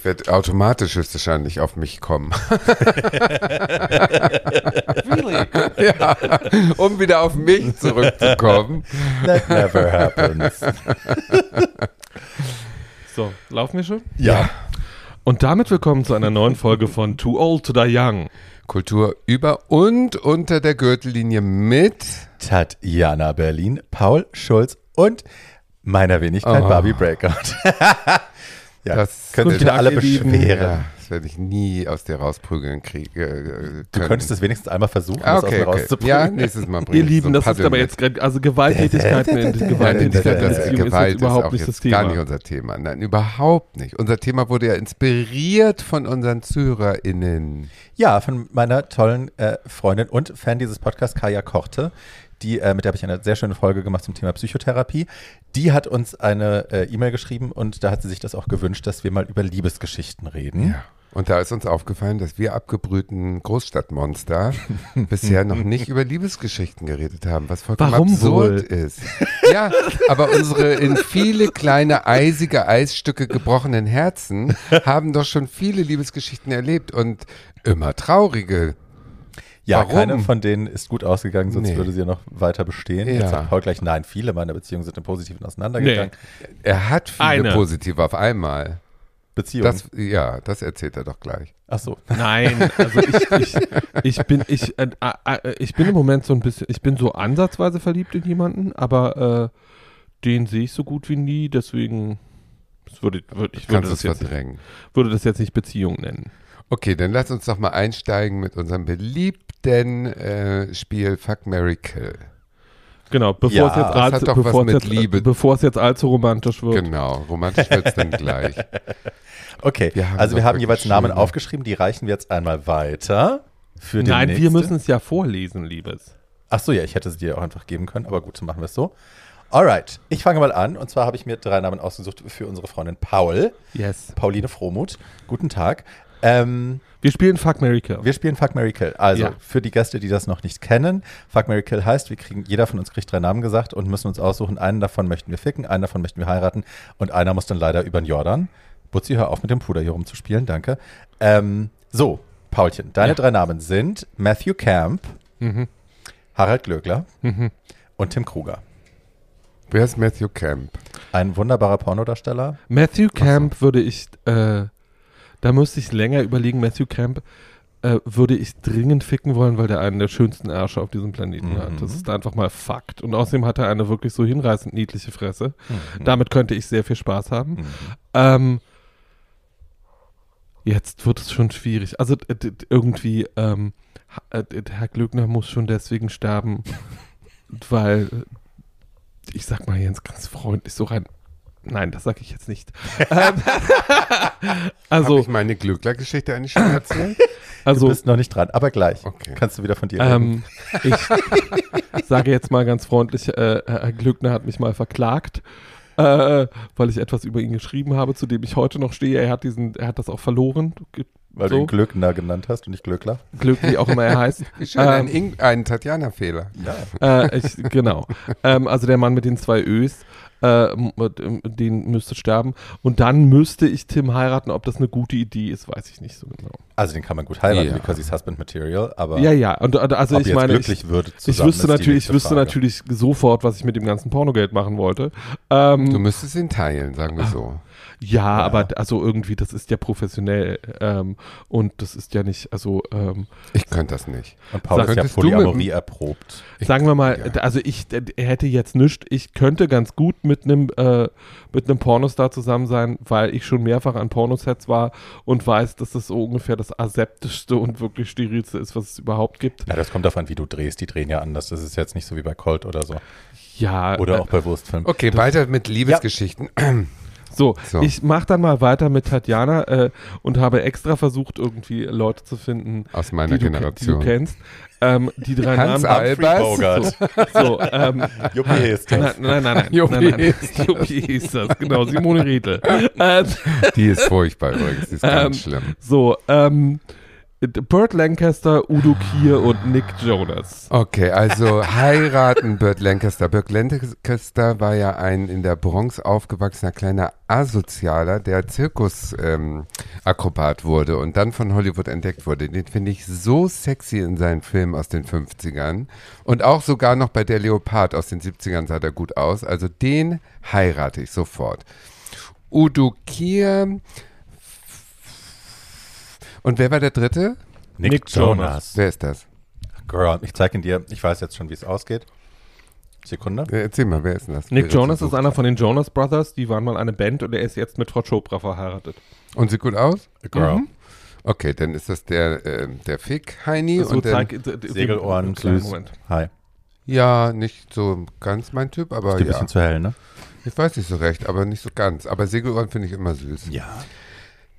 ich werde automatisch höchstwahrscheinlich auf mich kommen. Really? ja, um wieder auf mich zurückzukommen. That never happens. So, laufen wir schon? Ja. Und damit willkommen zu einer neuen Folge von Too Old to Die Young. Kultur über und unter der Gürtellinie mit. Tatjana Berlin, Paul Schulz und meiner Wenigkeit Oh. Barbie Breakout. ja, Das können sich Guten wieder alle beschweren. Ja, das werde ich nie aus dir rausprügeln kriegen. Du könntest es wenigstens einmal versuchen, Ah, das aus okay, mir okay. rauszuprügeln. Ja, nächstes Mal Ihr ich Lieben, das ist aber mit. jetzt gerade, also Gewalttätigkeiten in in das- Gewalt ist überhaupt auch nicht das jetzt Thema. gar nicht unser Thema. Nein, überhaupt nicht. Unser Thema wurde ja inspiriert von unseren ZuhörerInnen. Ja, von meiner tollen äh, Freundin und Fan dieses Podcasts, Kaya Korte. Die, äh, mit der habe ich eine sehr schöne Folge gemacht zum Thema Psychotherapie. Die hat uns eine äh, E-Mail geschrieben und da hat sie sich das auch gewünscht, dass wir mal über Liebesgeschichten reden. Ja. Und da ist uns aufgefallen, dass wir abgebrühten Großstadtmonster bisher noch nicht über Liebesgeschichten geredet haben, was vollkommen Warum absurd wohl? ist. Ja, aber unsere in viele kleine eisige Eisstücke gebrochenen Herzen haben doch schon viele Liebesgeschichten erlebt und immer traurige. Ja, Warum? keine von denen ist gut ausgegangen, sonst Nee. würde sie ja noch weiter bestehen. Ja. Jetzt sagt Paul gleich, nein, viele meiner Beziehungen sind im Positiven auseinandergegangen. Er hat viele Eine. positive auf einmal. Beziehungen. Das, ja, das erzählt er doch gleich. Ach so. Nein, also ich, ich, ich bin ich, äh, äh, ich bin im Moment so ein bisschen, ich bin so ansatzweise verliebt in jemanden, aber äh, den sehe ich so gut wie nie, deswegen das würde, würde, ich würde Kannst du das, es jetzt, verdrängen. würde das jetzt nicht Beziehung nennen. Okay, dann lass uns doch mal einsteigen mit unserem beliebten äh, Spiel Fuck Mary Kill. Genau, bevor Ja, es jetzt allzu, bevor was es mit jetzt, Liebe- äh, bevor es jetzt allzu romantisch wird. Genau, romantisch wird es dann gleich. Okay, Wir also wir haben jeweils Namen aufgeschrieben, die reichen wir jetzt einmal weiter. Für den Nein, wir nächsten. müssen es ja vorlesen, Liebes. Ach so, ja, ich hätte sie dir auch einfach geben können, aber gut, so machen wir es so. Alright, ich fange mal an. Und zwar habe ich mir drei Namen ausgesucht für unsere Freundin Paul. Yes. Pauline Fromuth. Guten Tag. Ähm, Wir spielen Fuck Mary Kill. wir spielen Fuck Mary Kill. Also Ja. für die Gäste, die das noch nicht kennen, Fuck Mary Kill heißt, wir kriegen, jeder von uns kriegt drei Namen gesagt und müssen uns aussuchen, einen davon möchten wir ficken, einen davon möchten wir heiraten und einer muss dann leider über den Jordan. Butzi, hör auf mit dem Puder hier rumzuspielen, danke. Ähm, so, Paulchen, deine Ja. drei Namen sind Matthew Camp, Mhm. Harald Glöckler Mhm. und Tim Kruger. Wer ist Matthew Camp? Ein wunderbarer Pornodarsteller. Matthew Camp würde ich, äh, da müsste ich länger überlegen, Matthew Camp äh, würde ich dringend ficken wollen, weil der einen der schönsten Ärsche auf diesem Planeten Mhm. hat. Das ist einfach mal Fakt. Und außerdem hat er eine wirklich so hinreißend niedliche Fresse. Mhm. Damit könnte ich sehr viel Spaß haben. Mhm. Ähm, jetzt wird es schon schwierig. Also irgendwie, ähm, äh, Herr Glöckner muss schon deswegen sterben, weil, ich sag mal jetzt ganz freundlich, so rein. Nein, das sage ich jetzt nicht. ähm, Habe also, ich meine Glückler-Geschichte eigentlich schon erzählt? Du also bist noch nicht dran, aber gleich. Okay. Kannst du wieder von dir reden. ähm, ich sage jetzt mal ganz freundlich, äh, Herr Glückner hat mich mal verklagt, äh, weil ich etwas über ihn geschrieben habe, zu dem ich heute noch stehe. Er hat diesen, er hat das auch verloren. Weil so. du ihn Glöckner genannt hast und nicht Glöckler. Glück, wie auch immer er heißt. Ein, Ähm, ein Tatjana-Fehler. Ja. äh, ich, genau. Ähm, also der Mann mit den zwei Ös, äh, den müsste sterben. Und dann müsste ich Tim heiraten. Ob das eine gute Idee ist, weiß ich nicht so genau. Also den kann man gut heiraten, Ja. because he's husband material, aber Ja, ja. Und, und also ob ich meine, ich, wird ich wüsste ist die natürlich, ich wüsste Frage. natürlich sofort, was ich mit dem ganzen Pornogeld machen wollte. Ähm, Du müsstest ihn teilen, sagen wir so. Ja, Ja. aber also irgendwie, das ist ja professionell ähm, und das ist ja nicht, also ähm, Ich könnte das nicht. Und Paul ist ja mit Polyamorie dem- erprobt. Ich- sagen wir mal, ja. also ich hätte jetzt nichts, ich könnte ganz gut mit einem äh, mit einem Pornostar zusammen sein, weil ich schon mehrfach an Pornosets war und weiß, dass das so ungefähr das aseptischste und wirklich sterilste ist, was es überhaupt gibt. Na, das kommt davon, wie du drehst. Die drehen ja anders. Das ist jetzt nicht so wie bei Colt oder so. Ja, Oder äh, auch bei Wurstfilmen. Okay, weiter mit Liebesgeschichten. So, So. ich mach dann mal weiter mit Tatjana äh, und habe extra versucht, irgendwie Leute zu finden, Aus meiner die, du, ke- die du Generation. kennst. Ähm, die drei Hans Namen. Albers. Bogart. So, ähm, Juppie ist nein, das. nein, nein, nein. Juppie nein, nein. ist Juppie ist das, genau. Simone Redl. äh, Die ist furchtbar übrigens, die ist ganz Ähm, schlimm. so, ähm, Burt Lancaster, Udo Kier und Nick Jonas. Okay, also heiraten Burt Lancaster. Burt Lancaster war ja ein in der Bronx aufgewachsener kleiner Asozialer, der Zirkusakrobat ähm, wurde und dann von Hollywood entdeckt wurde. Den finde ich so sexy in seinen Filmen aus den 50ern und auch sogar noch bei Der Leopard aus den 70ern sah der gut aus. Also den heirate ich sofort. Udo Kier und wer war der dritte? Nick, Nick Jonas. Jonas. Wer ist das? Girl, ich zeige ihn dir. Ich weiß jetzt schon, wie es ausgeht. Sekunde. Ja, Erzähl mal, wer ist denn das? Nick Wer Jonas ist einer von den Jonas Brothers. Die waren mal eine Band und er ist jetzt mit Frau Chopra verheiratet. Und sieht gut aus? Girl. Mhm. Okay, dann ist das der, äh, der Fick-Heini. So und zeig- d- d- Segelohren, süß. Moment. Hi. ja, nicht so ganz mein Typ, aber Ist ein ja. bisschen zu hell, ne? Ich weiß nicht so recht, aber nicht so ganz. Aber Segelohren finde ich immer süß. Ja.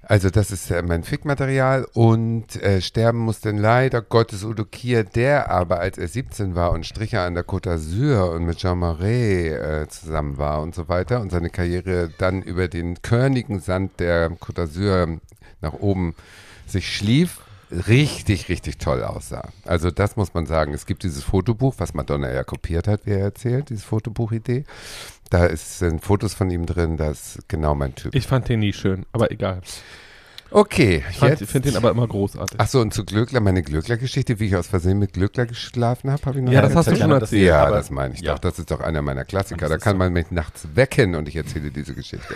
Also das ist mein Fick-Material und äh, sterben muss denn leider Gottes Udo Kier, der aber, als er 17 war und Stricher an der Côte d'Azur und mit Jean Marais äh, zusammen war und so weiter und seine Karriere dann über den körnigen Sand der Côte d'Azur nach oben sich schlief, richtig, richtig toll aussah. Also das muss man sagen. Es gibt dieses Fotobuch, was Madonna ja kopiert hat, wie er erzählt, diese Fotobuchidee. Da ist, sind Fotos von ihm drin, das ist genau mein Typ. Ich fand den nie schön, aber egal. Okay, Ich finde den aber immer großartig. Ach so, und zu Glöckler, meine Glöckler-Geschichte, wie ich aus Versehen mit Glöckler geschlafen habe, habe ich noch Ja, das hast du schon erzählt. Ja, das meine ich ja. doch. Das ist doch einer meiner Klassiker. Da kann so. man mich nachts wecken und ich erzähle diese Geschichte.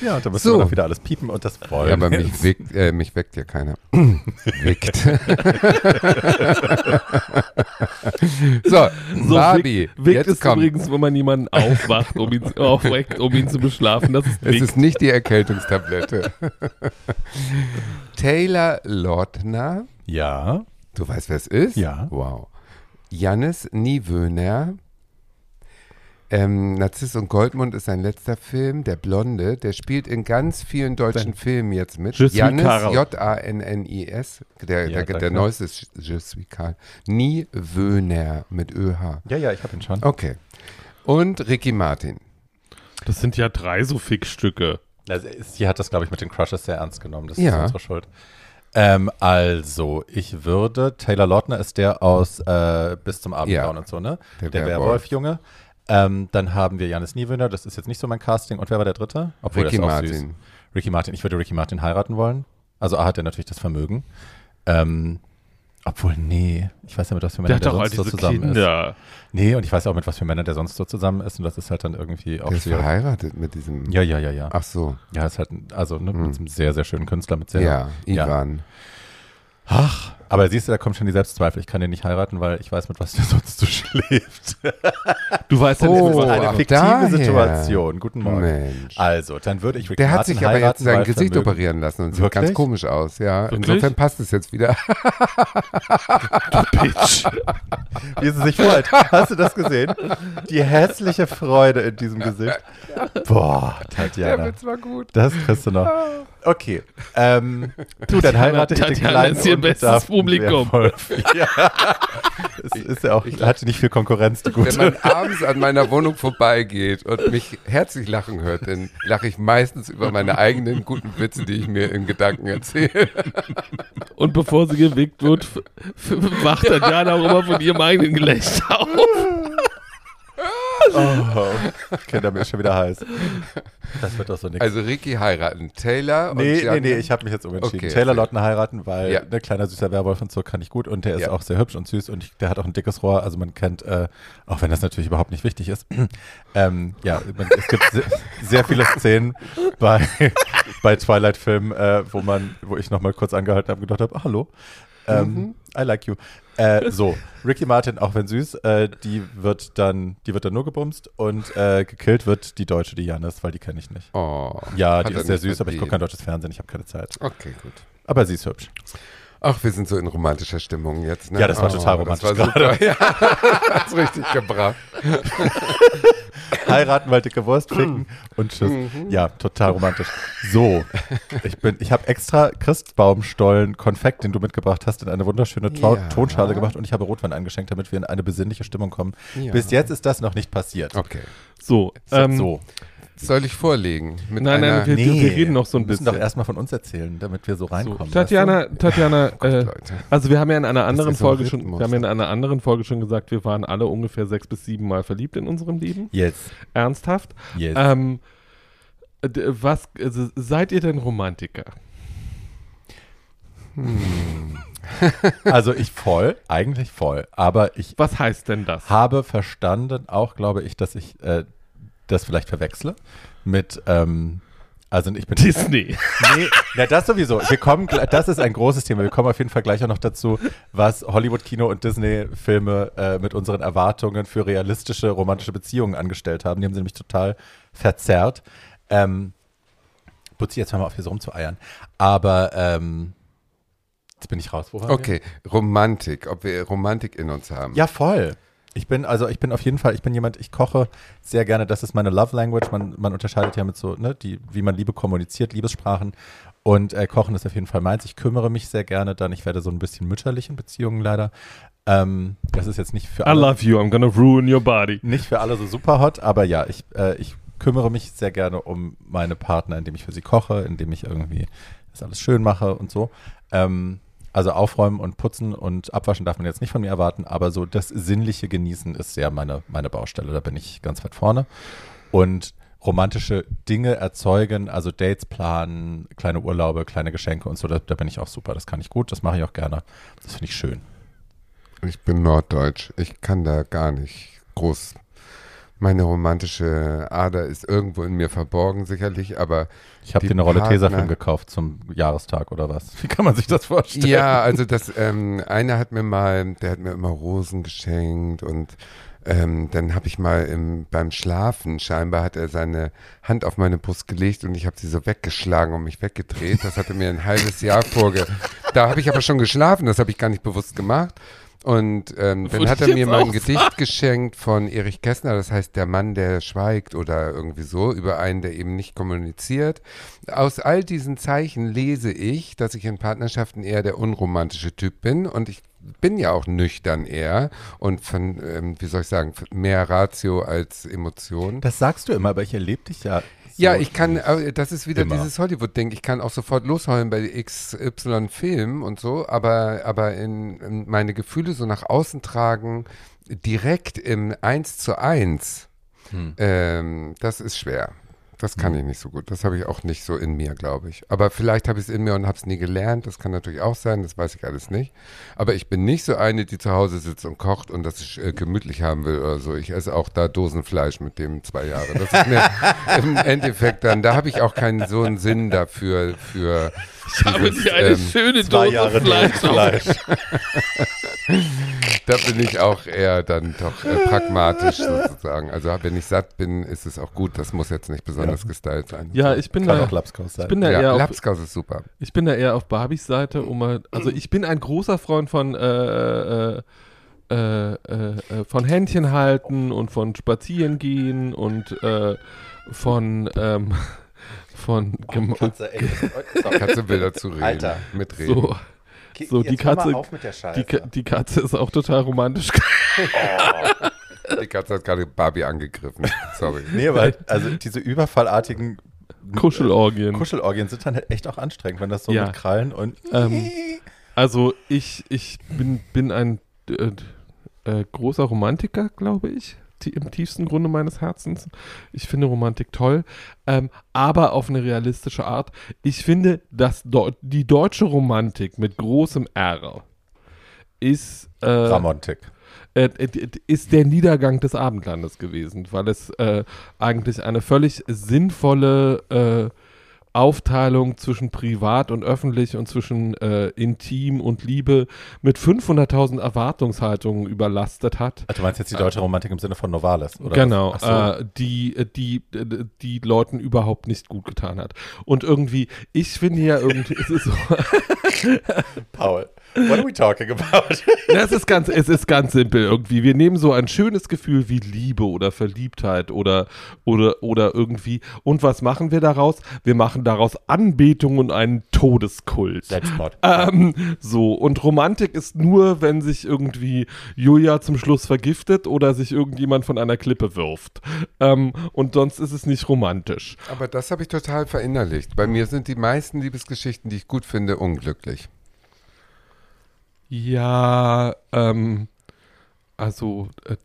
Ja, da müssen So. wir doch wieder alles piepen und das wollen Ja, aber mich, weckt, äh, mich weckt ja keiner. Weckt. so, So Barbie, Wickt jetzt ist kommt. übrigens, wenn man jemanden aufwacht, um ihn, aufweckt, um ihn zu beschlafen. Das ist Es Wick. ist nicht die Erkältungstablette. Taylor Lautner. Ja. Du weißt, wer es ist? Ja. Wow. Jannis Niewöhner. Ähm, Narziss und Goldmund ist sein letzter Film, der Blonde. Der spielt in ganz vielen deutschen Filmen jetzt mit. Je Jannis, Karl. Ja. Der, der, der neueste ist Je suis Karl. Niewöhner mit ÖH. Ja, ja, ich habe ihn schon. Okay. Und Ricky Martin. Das sind ja drei so Fickstücke. Also, sie hat das, glaube ich, mit den Crushes sehr ernst genommen. Das ist Ja. unsere Schuld. Ähm, also, ich würde, Taylor Lautner ist der aus äh, Bis zum Abendgrauen Ja. und so, ne? Der Der, Werwolf. Werwolf-Junge. Ähm, dann haben wir Janis Niewöhner, das ist jetzt nicht so mein Casting. Und wer war der dritte? Obwohl, Ricky ist auch süß. Martin. Ricky Martin. Ich würde Ricky Martin heiraten wollen. Also A hat er natürlich das Vermögen. Ähm, obwohl, nee, ich weiß ja mit was für Der hat doch all sonst so zusammen ist. Kinder. Nee, und ich weiß auch mit was für Männern der sonst so zusammen ist. Und das ist halt dann irgendwie auch Der ist sehr. verheiratet mit diesem. Ja, ja, ja, ja. Ach so. Ja, ist halt, ein- also ne, Hm. mit einem sehr, sehr schönen Künstler, mit sehr. Ja, Ja. Ivan. Ach, aber siehst du, da kommt schon die Selbstzweifel. Ich kann den nicht heiraten, weil ich weiß, mit was der sonst so schläft. Du weißt ja Oh, nicht, das ist eine ach, fiktive daher. Situation. Guten Morgen. Mensch. Also, dann würde ich Ricky Der hat Martin sich aber jetzt sein Gesicht Vermögen- operieren lassen und sieht Wirklich? ganz komisch aus, ja. Wirklich? Insofern passt es jetzt wieder. Bitch. Wie sie sich freut. Hast du das gesehen? Die hässliche Freude in diesem Gesicht. Boah, Tatjana. war gut. Das kriegst du noch. Okay. Ähm, du, dann heirate ich den kleinen ist ihr bestes Publikum. Ja. Es ist ja auch, hatte nicht viel Konkurrenz, die Wenn gute. man abends an meiner Wohnung vorbeigeht und mich herzlich lachen hört, dann lache ich meistens über meine eigenen guten Witze, die ich mir in Gedanken erzähle. Und bevor sie gewickt wird, wacht Tatjana auch immer von ihrem eigenen Gelächter auf. Oh, Kinder, mir ist schon wieder heiß. Das wird doch so nichts. Also Ricky heiraten, Taylor und Nee, nee, nee, ich habe mich jetzt umentschieden. Okay, Taylor. Lautner heiraten, weil Ja. ne, kleiner süßer Werwolf und so kann ich gut und der ist Ja. auch sehr hübsch und süß und ich, der hat auch ein dickes Rohr, also man kennt, äh, auch wenn das natürlich überhaupt nicht wichtig ist, ähm, ja, man, es gibt sehr, sehr viele Szenen bei, bei Twilight-Filmen, äh, wo man, wo ich nochmal kurz angehalten habe und gedacht habe, ah, hallo, ähm, Mhm. I like you. Äh, so, Ricky Martin, auch wenn süß, äh, die wird dann, die wird dann nur gebumst und äh, gekillt wird die deutsche Dianis, weil die kenne ich nicht. Oh, Ja, die ist sehr süß, aber ich gucke kein deutsches Fernsehen, ich habe keine Zeit. Okay, gut. Aber sie ist hübsch. Ach, wir sind so in romantischer Stimmung jetzt, ne? Ja, das war oh, total Das romantisch war super. Ja, hat's richtig gebracht. Heiraten, weil dicke Wurst ficken und tschüss. Mhm. Ja, total romantisch. So, ich bin, ich habe extra Christbaumstollen Konfekt, den du mitgebracht hast, in eine wunderschöne Ja. Tonschale gemacht und ich habe Rotwein eingeschenkt, damit wir in eine besinnliche Stimmung kommen. Ja. Bis jetzt ist das noch nicht passiert. Okay. So, ähm, so, Soll ich vorlegen? Mit Nein, nein, wir- wir reden noch so ein wir müssen bisschen. doch erstmal von uns erzählen, damit wir so So, reinkommen. Tatjana, Tatjana, äh, also wir haben ja in einer anderen so Folge schon, wir haben ja in einer anderen Folge schon gesagt, wir waren alle ungefähr sechs bis sieben Mal verliebt in unserem Leben. Yes, Ernsthaft. yes. Ähm, was, also, seid ihr denn Romantiker? also ich voll, eigentlich voll, aber ich Was heißt denn das? habe verstanden, auch glaube ich, dass ich äh, das vielleicht verwechsle mit, ähm, also ich bin Disney. Nee, na das sowieso. Wir kommen, das ist ein großes Thema. Wir kommen auf jeden Fall gleich auch noch dazu, was Hollywood-Kino und Disney-Filme äh, mit unseren Erwartungen für realistische romantische Beziehungen angestellt haben. Die haben sie nämlich total verzerrt. Ähm, Butzi, jetzt hör mal auf, hier so rumzueiern. Aber ähm, jetzt bin ich raus. Wo waren wir? Okay, Romantik, ob wir Romantik in uns haben. Ja, voll. Ich bin, also ich bin auf jeden Fall, ich bin jemand, ich koche sehr gerne, das ist meine Love Language. Man, man unterscheidet ja mit so, ne, die, wie man Liebe kommuniziert, Liebessprachen. Und äh, Kochen ist auf jeden Fall meins. Ich kümmere mich sehr gerne dann. Ich werde so ein bisschen mütterlich in Beziehungen leider. Ähm, das ist jetzt nicht für I alle, love you, I'm gonna ruin your body. nicht für alle so super hot, aber ja, ich, äh, ich kümmere mich sehr gerne um meine Partner, indem ich für sie koche, indem ich irgendwie das alles schön mache und so. Ähm, also aufräumen und putzen und abwaschen darf man jetzt nicht von mir erwarten, aber so das sinnliche Genießen ist sehr meine, meine Baustelle. Da bin ich ganz weit vorne. Und romantische Dinge erzeugen, also Dates planen, kleine Urlaube, kleine Geschenke und so, da, da bin ich auch super. Das kann ich gut, das mache ich auch gerne. Das finde ich schön. Ich bin norddeutsch. Ich kann da gar nicht groß. Meine romantische Ader ist irgendwo in mir verborgen, sicherlich, aber Ich habe dir eine Rolle Tesafilm gekauft zum Jahrestag oder was? Wie kann man sich das vorstellen? Ja, also das, ähm, einer hat mir mal, der hat mir immer Rosen geschenkt und ähm, dann habe ich mal im, beim Schlafen, scheinbar hat er seine Hand auf meine Brust gelegt und ich habe sie so weggeschlagen und mich weggedreht. Das hatte mir ein halbes Jahr vorge... Da habe ich aber schon geschlafen, das habe ich gar nicht bewusst gemacht. Und ähm, dann hat er mir mal ein Gedicht geschenkt von Erich Kästner, das heißt Der Mann, der schweigt oder irgendwie so, über einen, der eben nicht kommuniziert. Aus all diesen Zeichen lese ich, dass ich in Partnerschaften eher der unromantische Typ bin und ich bin ja auch nüchtern eher und von, ähm, wie soll ich sagen, mehr Ratio als Emotion. Das sagst du immer, aber ich erlebe dich ja. Ja, ich kann, das ist wieder Immer. dieses Hollywood-Ding. Ich kann auch sofort losheulen bei XY Film und so, aber, aber in, in meine Gefühle so nach außen tragen, direkt im 1 zu 1, Hm. ähm, das ist schwer. Das kann ich nicht so gut. Das habe ich auch nicht so in mir, glaube ich. Aber vielleicht habe ich es in mir und habe es nie gelernt. Das kann natürlich auch sein. Das weiß ich alles nicht. Aber ich bin nicht so eine, die zu Hause sitzt und kocht und das ich äh, gemütlich haben will oder so. Ich esse auch da Dosenfleisch mit dem zwei Jahre. Das ist mir im Endeffekt dann, da habe ich auch keinen so einen Sinn dafür. Für Ich habe dir eine ähm, schöne Zwei Dose Jahre Fleisch. Fleisch. da bin ich auch eher dann doch äh, pragmatisch sozusagen. Also wenn ich satt bin, ist es auch gut. Das muss jetzt nicht besonders gestylt sein. Ja, ich bin Kann da, auch Lapskaus sein. ich bin da eher ja, auf, Lapskaus ist super. ich bin da eher auf Barbies Seite, um mal, also ich bin ein großer Freund von äh, äh, äh, äh, von Händchen halten und von Spazieren gehen und äh, von ähm, von gem- Katze, ey. Kannst du Bilder zu reden, Alter. mitreden. so So, die Jetzt Katze- auf mit der die, die Katze ist auch total romantisch. Die Katze hat gerade Barbie angegriffen. Sorry. Nee, weil also diese überfallartigen Kuschelorgien. Kuschelorgien sind dann halt echt auch anstrengend, wenn das so Ja. mit Krallen und Ähm, Also ich, ich bin, bin ein äh, äh, großer Romantiker, glaube ich, im tiefsten Grunde meines Herzens. Ich finde Romantik toll, ähm, aber auf eine realistische Art. Ich finde, dass die deutsche Romantik mit großem R ist, äh, Ramontik. äh, ist der Niedergang des Abendlandes gewesen, weil es äh, eigentlich eine völlig sinnvolle äh, Aufteilung zwischen privat und öffentlich und zwischen äh, intim und Liebe mit 500.000 Erwartungshaltungen überlastet hat. Also du meinst jetzt die deutsche Romantik im Sinne von Novales, oder? genau, so. äh, die, äh, die, äh, die Leuten überhaupt nicht gut getan hat. Und irgendwie, ich finde ja irgendwie, es ist so, Paul, what are we talking about? Das ist ganz, es ist ganz simpel irgendwie. Wir nehmen so ein schönes Gefühl wie Liebe oder Verliebtheit oder, oder, oder irgendwie. Und was machen wir daraus? Wir machen daraus Anbetung und einen Todeskult. Selbstmord. Ähm, so, und Romantik ist nur, wenn sich irgendwie Julia zum Schluss vergiftet oder sich irgendjemand von einer Klippe wirft. Ähm, und sonst ist es nicht romantisch. Aber das habe ich total verinnerlicht. Bei mir sind die meisten Liebesgeschichten, die ich gut finde, unglücklich. Ja, ähm, also äh,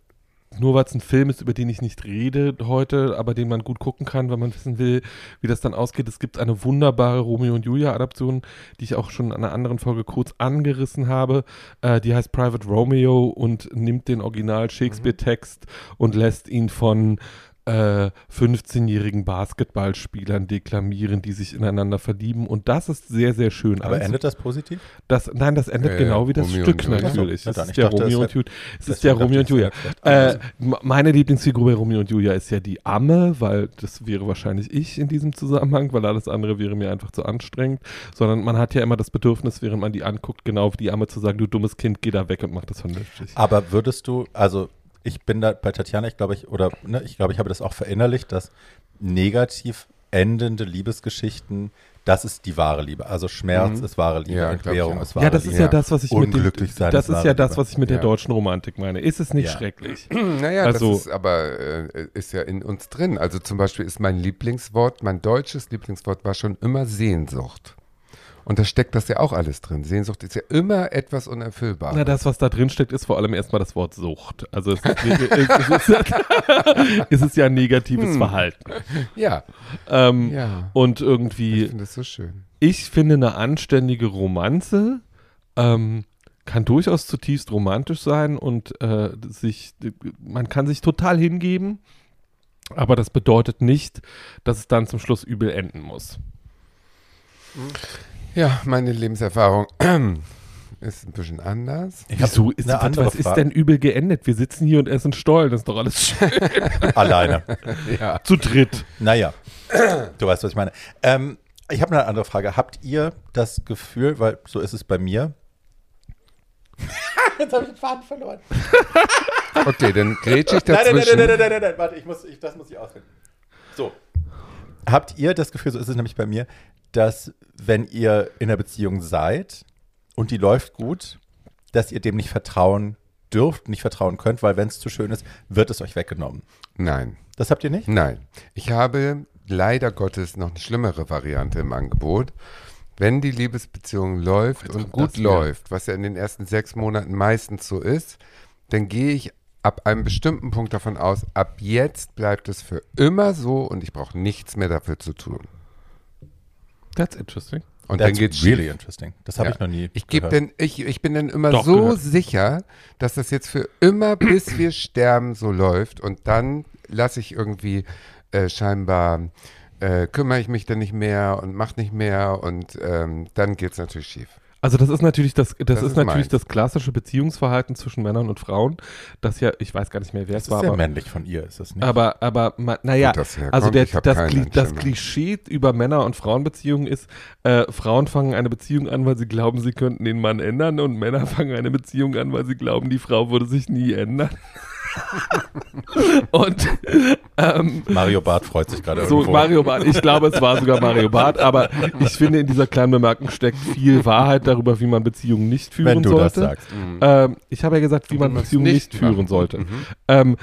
nur weil es ein Film ist, über den ich nicht rede heute, aber den man gut gucken kann, wenn man wissen will, wie das dann ausgeht. Es gibt eine wunderbare Romeo und Julia Adaption, die ich auch schon in einer anderen Folge kurz angerissen habe. Äh, die heißt Private Romeo und nimmt den Original Shakespeare-Text und lässt ihn von äh, 15-jährigen Basketballspielern deklamieren, die sich ineinander verlieben. Und das ist sehr, sehr schön. Aber anzu- endet das positiv? das, nein, das endet Ja, genau ja, wie das Romeo Stück natürlich. So, ist dachte, Romeo das und Julia. Es ist dachte Romeo und Julia. wäre Äh, meine Lieblingsfigur bei Romeo und Julia ist ja die Amme, weil das wäre wahrscheinlich ich in diesem Zusammenhang, weil alles andere wäre mir einfach zu anstrengend. Sondern man hat ja immer das Bedürfnis, während man die anguckt, genau wie die Amme zu sagen, du dummes Kind, geh da weg und mach das vernünftig. Aber würdest du, also ich bin da bei Tatjana, ich glaube, ich, oder ne, ich glaube, ich habe das auch verinnerlicht, dass negativ endende Liebesgeschichten, das ist die wahre Liebe. Also Schmerz ist wahre Liebe, Ja, auch. ist wahre Ja, das ist Liebe. ja das, was ich mit Unglücklich dem, sein das ist ja das, Liebe. was ich mit der deutschen Romantik meine. Ist es nicht Ja. schrecklich? Naja, Also- das ist aber äh, ist ja in uns drin. Also zum Beispiel ist mein Lieblingswort, mein deutsches Lieblingswort war schon immer Sehnsucht. Und da steckt das ja auch alles drin. Sehnsucht ist ja immer etwas Unerfüllbares. Na, das, was da drin steckt, ist vor allem erstmal das Wort Sucht. Also es ist, es ist, es ist ja ein negatives Verhalten. ja, Ähm, ja. Und Ich irgendwie, finde das so schön. ich finde eine anständige Romanze ähm, kann durchaus zutiefst romantisch sein und äh, sich, man kann sich total hingeben, aber das bedeutet nicht, dass es dann zum Schluss übel enden muss. Ja, meine Lebenserfahrung ist ein bisschen anders. Ich Wieso ist, eine was, andere was ist denn übel geendet? Wir sitzen hier und essen Stollen, das ist doch alles schön. Alleine. Ja. zu dritt. Naja, du weißt, was ich meine. Ähm, ich habe eine andere Frage. Habt ihr das Gefühl, weil so ist es bei mir. Jetzt habe ich den Faden verloren. Okay, dann grätsche ich Nein, nein, dazwischen. nein, nein, nein, nein, nein, warte, ich muss, ich, das muss ich ausfinden. So. Habt ihr das Gefühl, so ist es nämlich bei mir, dass wenn ihr in einer Beziehung seid und die läuft gut, dass ihr dem nicht vertrauen dürft, nicht vertrauen könnt, weil wenn es zu schön ist, wird es euch weggenommen. Nein, Das habt ihr nicht? nein. Ich habe leider Gottes noch eine schlimmere Variante im Angebot. Wenn die Liebesbeziehung läuft und gut das läuft, was ja in den ersten sechs Monaten meistens so ist, dann gehe ich ab einem bestimmten Punkt davon aus, ab jetzt bleibt es für immer so und ich brauche nichts mehr dafür zu tun. That's interesting. Und That's dann geht's really schief. interesting. Das habe Ja. ich noch nie Ich, geb denn, ich, ich bin dann immer Doch, so gehört. sicher, dass das jetzt für immer, bis wir sterben, so läuft. Und dann lasse ich irgendwie äh, scheinbar, äh, kümmere ich mich dann nicht mehr und mache nicht mehr. Und ähm, dann geht es natürlich schief. Also das ist natürlich das, das, Das ist, ist natürlich das klassische Beziehungsverhalten zwischen Männern und Frauen. Das ja, ich weiß gar nicht mehr, wer Das es war, sehr aber, männlich von ihr, ist das nicht? aber, aber naja, also der, das, Kli das. Klischee über Männer- und Frauenbeziehungen ist, äh, Frauen fangen eine Beziehung an, weil sie glauben, sie könnten den Mann ändern und Männer fangen eine Beziehung an, weil sie glauben, die Frau würde sich nie ändern. und ähm, Mario Barth freut sich gerade so irgendwo. Mario Barth, ich glaube, es war sogar Mario Barth, aber ich finde, in dieser kleinen Bemerkung steckt viel Wahrheit darüber, wie man Beziehungen nicht führen wenn du sollte. das sagst. Ähm, ich habe ja gesagt, wie man Beziehungen nicht, nicht führen sollte. Mhm. Ähm,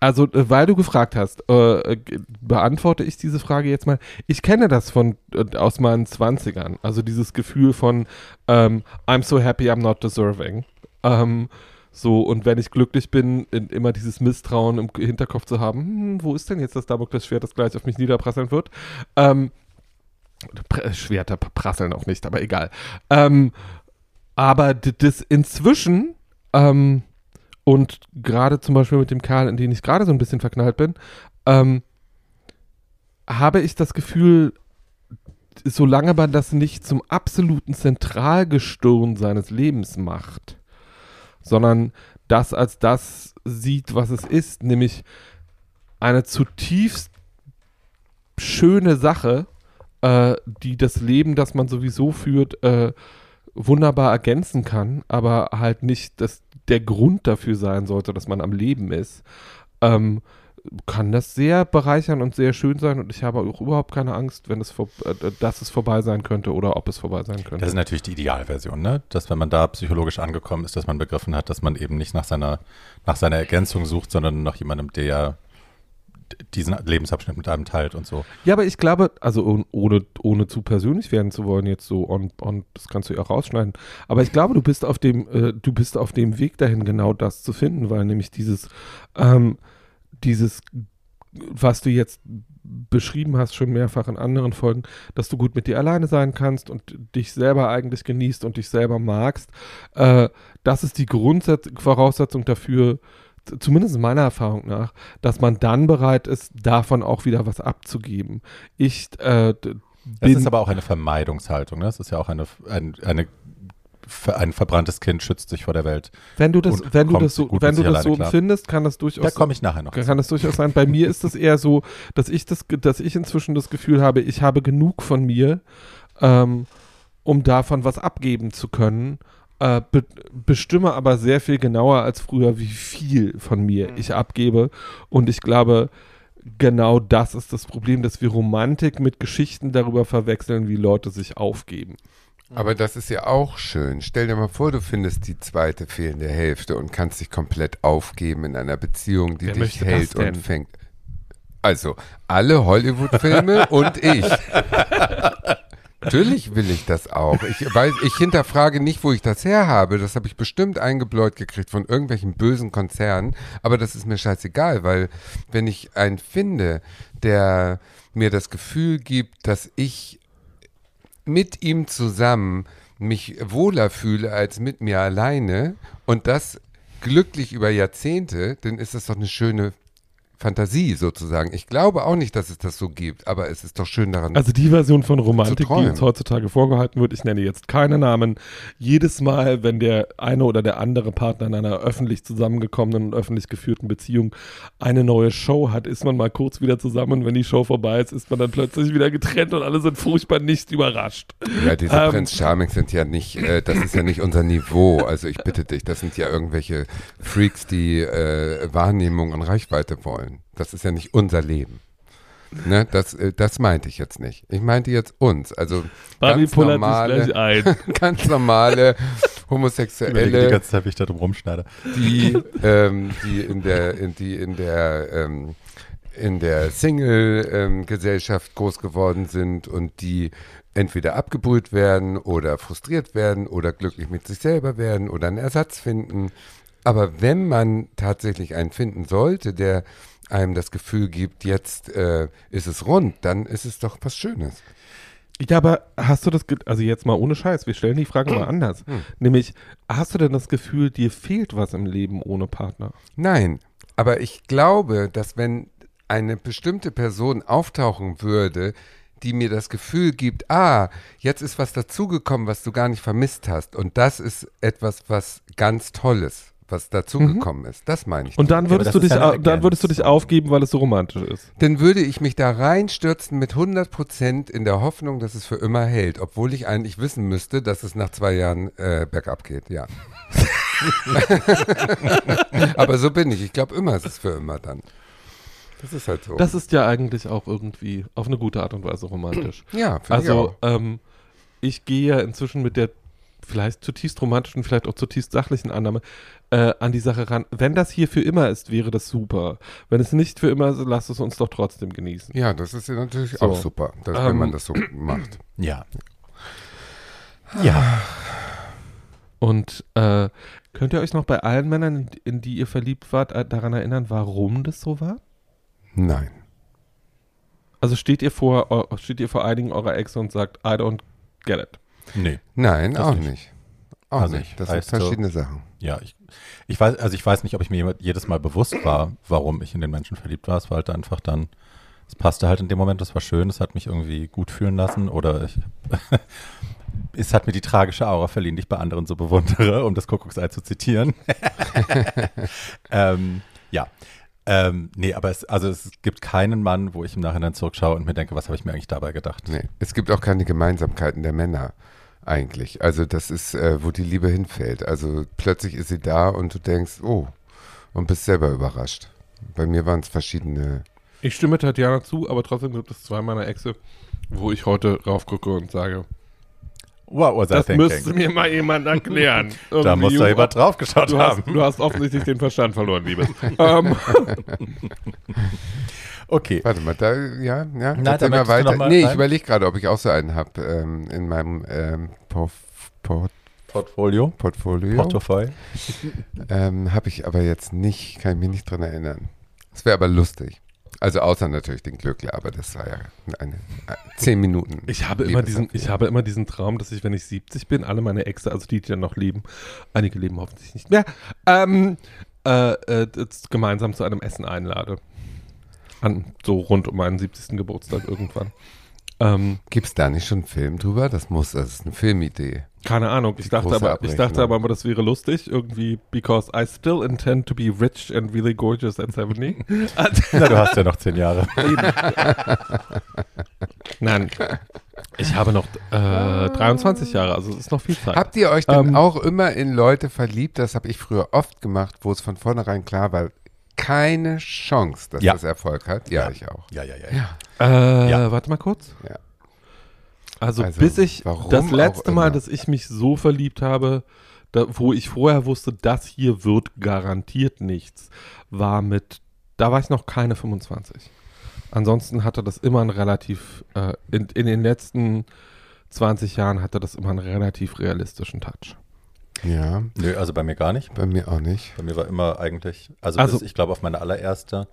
also, äh, weil du gefragt hast, äh, g- beantworte ich diese Frage jetzt mal. Ich kenne das von äh, aus meinen 20ern. Also dieses Gefühl von ähm, I'm so happy, I'm not deserving. Ähm, so, und wenn ich glücklich bin, in, immer dieses Misstrauen im Hinterkopf zu haben, hm, wo ist denn jetzt das Damoklesschwert, das gleich auf mich niederprasseln wird? Ähm, Pr Schwerter prasseln auch nicht, aber egal. Ähm, aber das inzwischen, ähm, und gerade zum Beispiel mit dem Kerl, in den ich gerade so ein bisschen verknallt bin, ähm, habe ich das Gefühl, solange man das nicht zum absoluten Zentralgestirn seines Lebens macht, sondern das als das sieht, was es ist, nämlich eine zutiefst schöne Sache, äh, die das Leben, das man sowieso führt, äh, wunderbar ergänzen kann, aber halt nicht das, der Grund dafür sein sollte, dass man am Leben ist. Ähm, kann das sehr bereichern und sehr schön sein und ich habe auch überhaupt keine Angst, wenn es vor, äh, dass es vorbei sein könnte oder ob es vorbei sein könnte. Das ist natürlich die Idealversion, ne? Dass wenn man da psychologisch angekommen ist, dass man begriffen hat, dass man eben nicht nach seiner, nach seiner Ergänzung sucht, sondern nach jemandem, der diesen Lebensabschnitt mit einem teilt und so. Ja, aber ich glaube, also ohne, ohne zu persönlich werden zu wollen, jetzt so und, und das kannst du ja auch rausschneiden. Aber ich glaube, du bist auf dem, äh, du bist auf dem Weg dahin, genau das zu finden, weil nämlich dieses, ähm, dieses, was du jetzt beschrieben hast, schon mehrfach in anderen Folgen, dass du gut mit dir alleine sein kannst und dich selber eigentlich genießt und dich selber magst. Äh, das ist die Grundvoraussetzung dafür, zumindest meiner Erfahrung nach, dass man dann bereit ist, davon auch wieder was abzugeben. Ich äh, das ist aber auch eine Vermeidungshaltung. Ne? Das ist ja auch eine, ein, eine ein verbranntes Kind schützt sich vor der Welt. Wenn du das, wenn du das so, wenn du das so empfindest, kann das durchaus. Da komme ich nachher noch. Kann das durchaus sein. Bei mir ist es eher so, dass ich das, dass ich inzwischen das Gefühl habe, ich habe genug von mir, ähm, um davon was abgeben zu können äh, be bestimme aber sehr viel genauer als früher, wie viel von mir mhm. ich abgebe. Und ich glaube, genau das ist das Problem, dass wir Romantik mit Geschichten darüber verwechseln, wie Leute sich aufgeben. Aber das ist ja auch schön. Stell dir mal vor, du findest die zweite fehlende Hälfte und kannst dich komplett aufgeben in einer Beziehung, die Wer dich hält und fängt. Also, alle Hollywood-Filme und ich. Natürlich will ich das auch. Ich weiß, ich hinterfrage nicht, wo ich das her habe. Das habe ich bestimmt eingebläut gekriegt von irgendwelchen bösen Konzernen. Aber das ist mir scheißegal, weil wenn ich einen finde, der mir das Gefühl gibt, dass ich mit ihm zusammen mich wohler fühle als mit mir alleine und das glücklich über Jahrzehnte, dann ist das doch eine schöne Fantasie sozusagen. Ich glaube auch nicht, dass es das so gibt, aber es ist doch schön daran. Also die Version von Romantik, die jetzt heutzutage vorgehalten wird, ich nenne jetzt keine Namen. Jedes Mal, wenn der eine oder der andere Partner in einer öffentlich zusammengekommenen und öffentlich geführten Beziehung eine neue Show hat, ist man mal kurz wieder zusammen und wenn die Show vorbei ist, ist man dann plötzlich wieder getrennt und alle sind furchtbar nicht überrascht. Ja, diese ähm, Prinz Charming sind ja nicht, äh, das ist ja nicht unser Niveau. Also ich bitte dich, das sind ja irgendwelche Freaks, die äh, Wahrnehmung und Reichweite wollen. Das ist ja nicht unser Leben. Ne, das, äh, das meinte ich jetzt nicht. Ich meinte jetzt uns. Also ganz normale, ganz normale Homosexuelle. Die ganze Zeit, wie ich da drum rumschneide. Die, ähm, die in der, in, die in der, ähm, in der Single-Gesellschaft ähm, groß geworden sind und die entweder abgebrüht werden oder frustriert werden oder glücklich mit sich selber werden oder einen Ersatz finden. Aber wenn man tatsächlich einen finden sollte, der einem das Gefühl gibt, jetzt äh, ist es rund, dann ist es doch was Schönes. Ja, aber hast du das, also jetzt mal ohne Scheiß, wir stellen die Frage mal anders. Hm. Nämlich, hast du denn das Gefühl, dir fehlt was im Leben ohne Partner? Nein, aber ich glaube, dass wenn eine bestimmte Person auftauchen würde, die mir das Gefühl gibt, ah, jetzt ist was dazugekommen, was du gar nicht vermisst hast. Und das ist etwas, was ganz Tolles was dazugekommen mhm. ist. Das meine ich. Und dann würdest, ja, du dich, dann würdest du dich aufgeben, weil es so romantisch ist. Dann würde ich mich da reinstürzen mit 100 Prozent in der Hoffnung, dass es für immer hält, obwohl ich eigentlich wissen müsste, dass es nach zwei Jahren äh, bergab geht, ja. Aber so bin ich. Ich glaube immer, es ist für immer dann. Das ist halt so. Das ist ja eigentlich auch irgendwie auf eine gute Art und Weise romantisch. Ja, finde also, ich auch. Ähm, ich gehe ja inzwischen mit der vielleicht zutiefst romantischen, vielleicht auch zutiefst sachlichen Annahme äh, an die Sache ran. Wenn das hier für immer ist, wäre das super. Wenn es nicht für immer ist, lasst es uns doch trotzdem genießen. Ja, das ist ja natürlich so. auch super, dass, ähm, wenn man das so macht. Ja. Ja. Und äh, könnt ihr euch noch bei allen Männern, in die ihr verliebt wart, äh, daran erinnern, warum das so war? Nein. Also steht ihr vor, steht ihr vor einigen eurer Ex und sagt, I don't get it. Nee. Nein, auch nicht. nicht. Auch also nicht. Das sind verschiedene so, Sachen. Ja, ich, ich weiß, also ich weiß nicht, ob ich mir jedes Mal bewusst war, warum ich in den Menschen verliebt war. Es war halt einfach dann, es passte halt in dem Moment, es war schön, es hat mich irgendwie gut fühlen lassen oder ich, es hat mir die tragische Aura verliehen, die ich bei anderen so bewundere, um das Kuckucksei zu zitieren. ähm, ja. Ähm, nee, aber es, also es gibt keinen Mann, wo ich im Nachhinein zurückschaue und mir denke, was habe ich mir eigentlich dabei gedacht? Nee, es gibt auch keine Gemeinsamkeiten der Männer eigentlich. Also das ist, äh, wo die Liebe hinfällt. Also plötzlich ist sie da und du denkst, oh, und bist selber überrascht. Bei mir waren es verschiedene. Ich stimme Tatjana zu, aber trotzdem gibt es zwei meiner Exe, wo ich heute raufgucke und sage, What was I das thinking? müsste mir mal jemand erklären. da muss da jemand draufgeschaut Du hast, haben. du hast offensichtlich den Verstand verloren, Liebes. ähm, Okay. Warte mal, da, ja, ja. da erzähl mal weiter. mal nee, ich rein? überlege gerade, ob ich auch so einen habe ähm, in meinem ähm, Porf Port Portfolio. Portfolio. Portefeuille. Ähm, habe ich aber jetzt nicht, kann ich mich nicht dran erinnern. Das wäre aber lustig. Also außer natürlich den Glückler, aber das war ja eine, eine zehn Minuten. ich, habe immer diesen, ich habe immer diesen Traum, dass ich, wenn ich 70 bin, alle meine Exe, also die, die dann noch leben, einige leben hoffentlich nicht mehr, ähm, äh, äh, gemeinsam zu einem Essen einlade. An, so rund um meinen 70. Geburtstag irgendwann. Ähm, Gibt es da nicht schon einen Film drüber? Das muss, das ist eine Filmidee. Keine Ahnung, ich dachte, aber, ich dachte aber, das wäre lustig, irgendwie, because I still intend to be rich and really gorgeous at 70. Na, du hast ja noch zehn Jahre. Nein, ich habe noch äh, 23 Jahre, also es ist noch viel Zeit. Habt ihr euch denn Ähm, auch immer in Leute verliebt? Das habe ich früher oft gemacht, wo es von vornherein klar war, keine Chance, dass Ja. das Erfolg hat. Ja, ich auch. Ja, ja, ja. Ja. Äh, Ja. warte mal kurz. Ja. Also, Also, bis ich das letzte Mal, dass ich mich so verliebt habe, da, wo ich vorher wusste, das hier wird garantiert nichts, war mit, da war ich noch keine 25. Ansonsten hatte das immer ein relativ, äh, in, in den letzten 20 Jahren hatte das immer einen relativ realistischen Touch. Ja, Nö, also bei mir gar nicht. bei mir auch nicht. Bei mir war immer eigentlich, also, Also- bis, ich glaube, auf meine allererste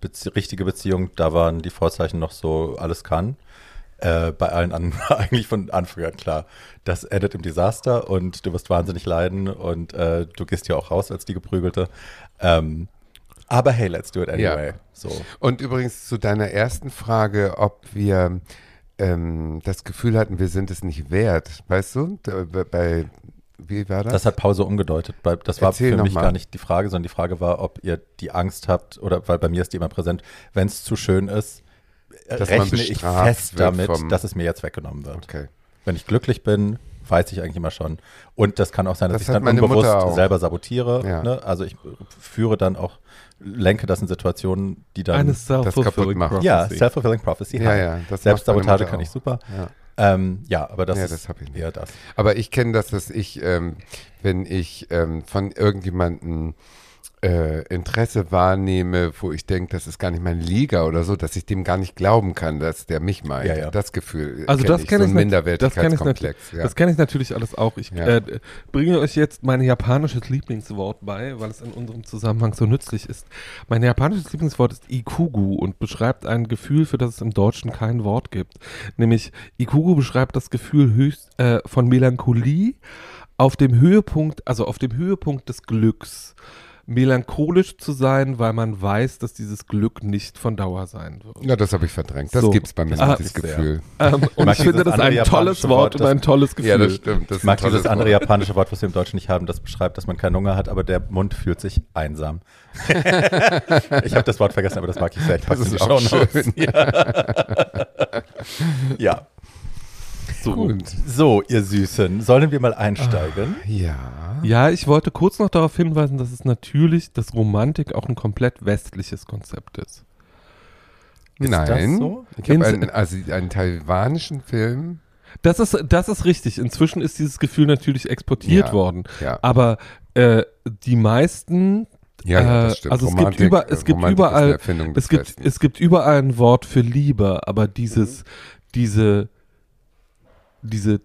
Bezie richtige Beziehung, da waren die Vorzeichen noch so, alles kann. Äh, bei allen anderen war eigentlich von Anfang an klar, das endet im Desaster und du wirst wahnsinnig leiden und äh, du gehst ja auch raus als die Geprügelte. Ähm, aber hey, let's do it anyway. So. Und übrigens zu deiner ersten Frage, ob wir ähm, das Gefühl hatten, wir sind es nicht wert. Weißt du, bei, wie war das? Das hat Pause umgedeutet. Das war Erzähl für mich mal. gar nicht die Frage, sondern die Frage war, ob ihr die Angst habt, oder weil bei mir ist die immer präsent, wenn es zu schön ist, äh, Dass rechne ich fest damit, dass es mir jetzt weggenommen wird. okay. Wenn ich glücklich bin, weiß ich eigentlich immer schon. Und das kann auch sein, dass Das ich dann unbewusst selber sabotiere. Ja. Ne? Also ich führe dann auch, lenke das in Situationen, die dann. Eine kaputt prophecy. ja, self-fulfilling prophecy. Ja, ja. Das Selbstsabotage kann ich super. Ja. Ähm, ja, aber das Ja, ist das hab ich nicht. eher das. Aber ich kenne das, dass ich, ähm, wenn ich ähm, von irgendjemandem äh, Interesse wahrnehme, wo ich denke, das ist gar nicht meine Liga oder so, dass ich dem gar nicht glauben kann, dass der mich meint. Ja, ja. Das Gefühl. Also kenn das ich, kenne so ich ein nat- das kenn ich Minderwertigkeitskomplex. Ja. Das kenne ich natürlich alles auch. Ich äh, bringe euch jetzt mein japanisches Lieblingswort bei, weil es in unserem Zusammenhang so nützlich ist. Mein japanisches Lieblingswort ist Ikugu und beschreibt ein Gefühl, für das es im Deutschen kein Wort gibt. Nämlich Ikugu beschreibt das Gefühl höchst äh, von Melancholie auf dem Höhepunkt, also auf dem Höhepunkt des Glücks. Melancholisch zu sein, weil man weiß, dass dieses Glück nicht von Dauer sein wird. ja, das habe ich verdrängt. Das So. gibt es bei mir Ah, nicht, das sehr. Gefühl. Ähm, und ich finde dieses das ein tolles Wort, Wort und ein tolles Gefühl. Ja, das stimmt. Das Ich mag dieses andere japanische Wort, was wir im Deutschen nicht haben, das beschreibt, dass man keinen Hunger hat, aber der Mund fühlt sich einsam. ich habe das Wort vergessen, aber das mag ich sehr. Ich Das ist auch schön. Ja. So. Gut. So, ihr Süßen, sollen wir mal einsteigen? Ja. Ja, ich wollte kurz noch darauf hinweisen, dass es natürlich, dass Romantik auch ein komplett westliches Konzept ist. Ist Nein. das so? Ich habe einen, also einen taiwanischen Film. Das ist, das ist richtig. Inzwischen ist dieses Gefühl natürlich exportiert Ja. worden. Ja, Aber äh, die meisten, ja, ja äh, das stimmt. also es gibt über- es gibt Romantik ist überall- eine Erfindung des es gibt, Westens. es gibt überall ein Wort für Liebe, aber dieses, diese, diese,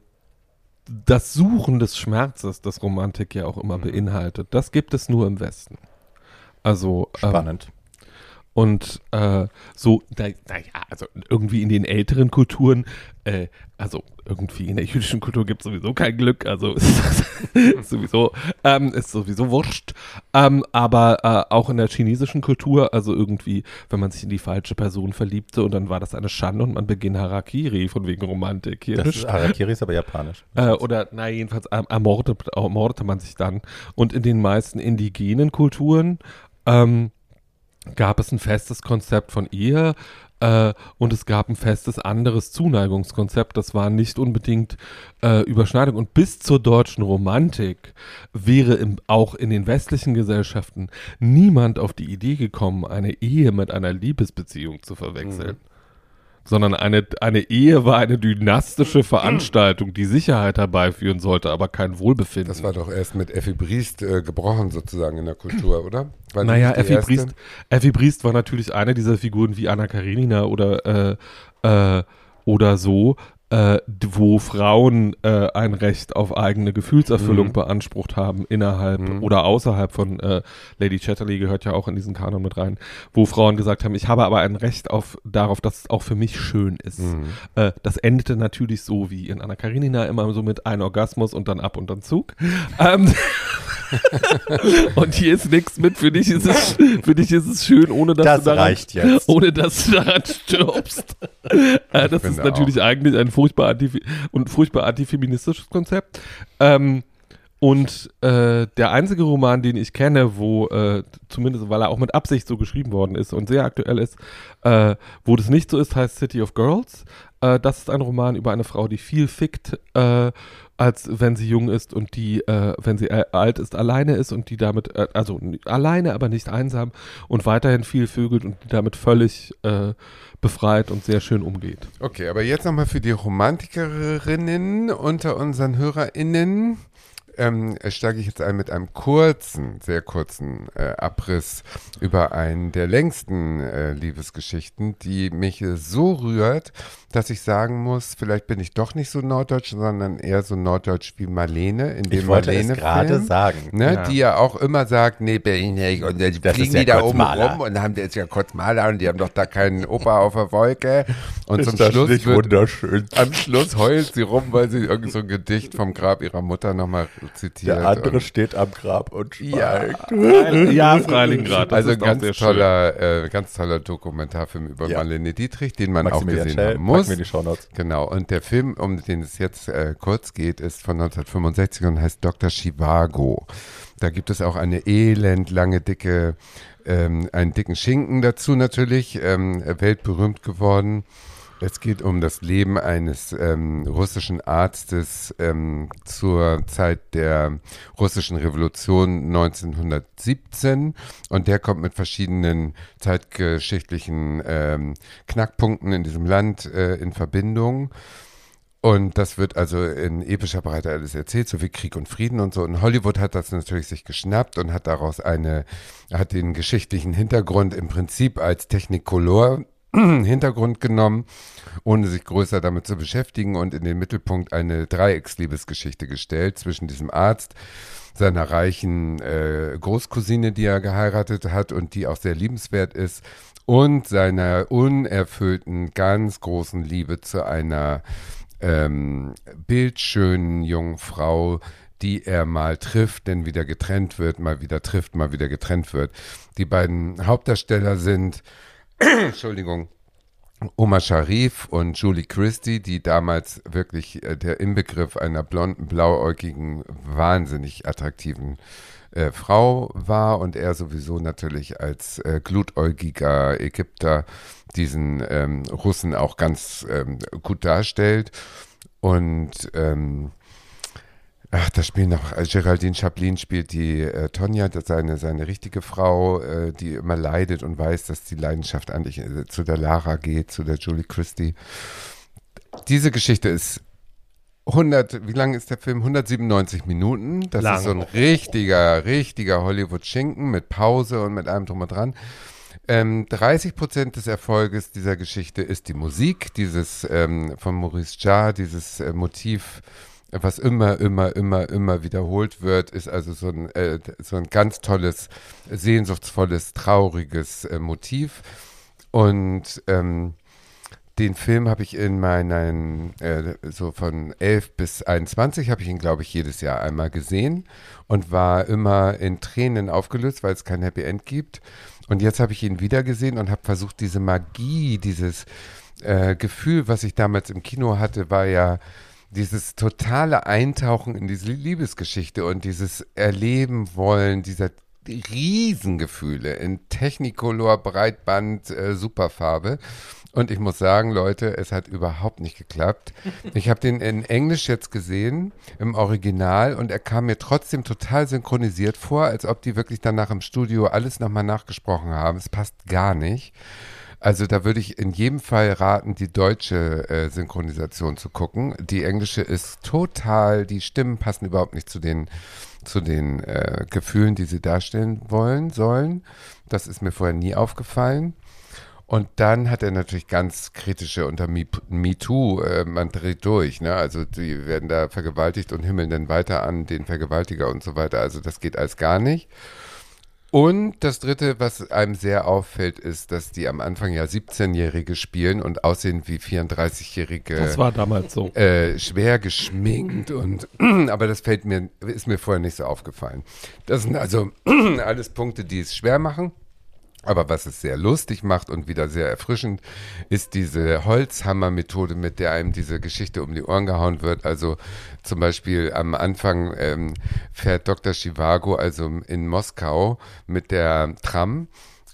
das Suchen des Schmerzes, das Romantik ja auch immer beinhaltet, das gibt es nur im Westen. Also ähm, Spannend. Und äh, so, naja, also irgendwie in den älteren Kulturen, äh, also irgendwie in der jüdischen Kultur gibt es sowieso kein Glück, also ist sowieso, ähm, ist sowieso wurscht. Ähm, aber äh, auch in der chinesischen Kultur, also irgendwie, wenn man sich in die falsche Person verliebte und dann war das eine Schande und man beginnt Harakiri von wegen Romantik. Hier Das ist, Harakiri ist aber japanisch. äh, oder, na, jedenfalls ähm, ermordet, ermordete man sich dann. Und in den meisten indigenen Kulturen ähm, gab es ein festes Konzept von Ehe. Äh, und es gab ein festes anderes Zuneigungskonzept. Das war nicht unbedingt äh, Überschneidung. Und bis zur deutschen Romantik wäre im, auch in den westlichen Gesellschaften niemand auf die Idee gekommen, eine Ehe mit einer Liebesbeziehung zu verwechseln. Mhm sondern eine, eine Ehe war eine dynastische Veranstaltung, die Sicherheit herbeiführen sollte, aber kein Wohlbefinden. Das war doch erst mit Effi Briest äh, gebrochen sozusagen in der Kultur, oder? War naja, Effi Briest, Effi Briest war natürlich eine dieser Figuren wie Anna Karenina oder, äh, äh, oder so, äh, wo Frauen äh, ein Recht auf eigene Gefühlserfüllung mhm. beansprucht haben innerhalb mhm. oder außerhalb von äh, Lady Chatterley gehört ja auch in diesen Kanon mit rein, wo Frauen gesagt haben, ich habe aber ein Recht auf darauf, dass es auch für mich schön ist. Mhm. Äh, das endete natürlich so wie in Anna Karenina immer so mit ein Orgasmus und dann ab und dann Zug. Ähm, und hier ist nichts mit. Für dich ist es, für dich ist es schön, ohne dass das du daran, ohne dass du daran stirbst. Äh, das ist natürlich auch. eigentlich ein furchtbar anti und furchtbar antifeministisches Konzept. Ähm, und äh, der einzige Roman, den ich kenne, wo äh, zumindest, weil er auch mit Absicht so geschrieben worden ist und sehr aktuell ist, äh, wo das nicht so ist, heißt City of Girls. Äh, das ist ein Roman über eine Frau, die viel fickt, äh, als wenn sie jung ist und die, äh, wenn sie alt ist, alleine ist und die damit, also alleine, aber nicht einsam und weiterhin viel vögelt und die damit völlig befreit und sehr schön umgeht. Okay, aber jetzt nochmal für die Romantikerinnen unter unseren HörerInnen ähm, steige ich jetzt ein mit einem kurzen, sehr kurzen äh, Abriss über einen der längsten äh, Liebesgeschichten, die mich so rührt, dass ich sagen muss, vielleicht bin ich doch nicht so norddeutsch, sondern eher so norddeutsch wie Marlene in dem ich wollte Marlene es gerade sagen, ne, ja. die ja auch immer sagt, nee, Berlin, und dann das fliegen die da oben rum und haben jetzt ja kurz Maler und die haben doch da keinen Opa auf der Wolke und ist zum das Schluss nicht wird, wunderschön. am Schluss heult sie rum, weil sie irgend so ein Gedicht vom Grab ihrer Mutter nochmal zitiert. Der andere und, steht am Grab und schweigt. Ja, ja Freiligrad. Also ein ganz toller, äh, ganz toller Dokumentarfilm über ja. Marlene Dietrich, den man auch gesehen haben muss. Mir die Shownotes. Genau. Und der Film, um den es jetzt äh, kurz geht, ist von 1965 und heißt Dr. Chivago. Da gibt es auch eine elend lange, dicke, ähm, einen dicken Schinken dazu natürlich, ähm, weltberühmt geworden. Es geht um das Leben eines ähm, russischen Arztes ähm, zur Zeit der russischen Revolution 1917 und der kommt mit verschiedenen zeitgeschichtlichen ähm, Knackpunkten in diesem Land äh, in Verbindung. Und das wird also in epischer Breite alles erzählt, so wie Krieg und Frieden und so. Und Hollywood hat das natürlich sich geschnappt und hat daraus eine, hat den geschichtlichen Hintergrund im Prinzip als Technicolor Hintergrund genommen, ohne sich größer damit zu beschäftigen und in den Mittelpunkt eine Dreiecksliebesgeschichte gestellt zwischen diesem Arzt, seiner reichen äh, Großcousine, die er geheiratet hat und die auch sehr liebenswert ist, und seiner unerfüllten, ganz großen Liebe zu einer ähm, bildschönen jungen Frau, die er mal trifft, denn wieder getrennt wird, mal wieder trifft, mal wieder getrennt wird. Die beiden Hauptdarsteller sind Entschuldigung, Oma Sharif und Julie Christie, die damals wirklich äh, der Inbegriff einer blonden, blauäugigen, wahnsinnig attraktiven äh, Frau war und er sowieso natürlich als äh, glutäugiger Ägypter diesen ähm, Russen auch ganz ähm, gut darstellt. Und ähm, Ach, da spielen noch, äh, Geraldine Chaplin spielt die äh, Tonja, seine, seine richtige Frau, äh, die immer leidet und weiß, dass die Leidenschaft eigentlich äh, zu der Lara geht, zu der Julie Christie. Diese Geschichte ist 100, wie lang ist der Film? 197 Minuten. Das lang. ist so ein richtiger, richtiger Hollywood-Schinken mit Pause und mit allem drum und dran. Ähm, 30 Prozent des Erfolges dieser Geschichte ist die Musik, dieses ähm, von Maurice Jarre, dieses äh, Motiv was immer, immer, immer, immer wiederholt wird, ist also so ein, äh, so ein ganz tolles, sehnsuchtsvolles, trauriges äh, Motiv. Und ähm, den Film habe ich in meinen, äh, so von 11 bis 21, habe ich ihn, glaube ich, jedes Jahr einmal gesehen und war immer in Tränen aufgelöst, weil es kein Happy End gibt. Und jetzt habe ich ihn wieder gesehen und habe versucht, diese Magie, dieses äh, Gefühl, was ich damals im Kino hatte, war ja dieses totale Eintauchen in diese Liebesgeschichte und dieses Erleben wollen dieser Riesengefühle in Technicolor, Breitband, äh, Superfarbe. Und ich muss sagen, Leute, es hat überhaupt nicht geklappt. Ich habe den in Englisch jetzt gesehen, im Original, und er kam mir trotzdem total synchronisiert vor, als ob die wirklich danach im Studio alles nochmal nachgesprochen haben. Es passt gar nicht. Also da würde ich in jedem Fall raten, die deutsche äh, Synchronisation zu gucken. Die englische ist total, die Stimmen passen überhaupt nicht zu den, zu den äh, Gefühlen, die sie darstellen wollen, sollen. Das ist mir vorher nie aufgefallen. Und dann hat er natürlich ganz kritische unter Me- MeToo, äh, man dreht durch, ne? Also die werden da vergewaltigt und himmeln dann weiter an den Vergewaltiger und so weiter. Also das geht alles gar nicht. Und das Dritte, was einem sehr auffällt, ist, dass die am Anfang ja 17-Jährige spielen und aussehen wie 34-Jährige. Das war damals so. äh, schwer geschminkt und aber das fällt mir, ist mir vorher nicht so aufgefallen. Das sind also alles Punkte, die es schwer machen. Aber was es sehr lustig macht und wieder sehr erfrischend, ist diese Holzhammer-Methode, mit der einem diese Geschichte um die Ohren gehauen wird. Also zum Beispiel am Anfang ähm, fährt Dr. Chivago also in Moskau mit der Tram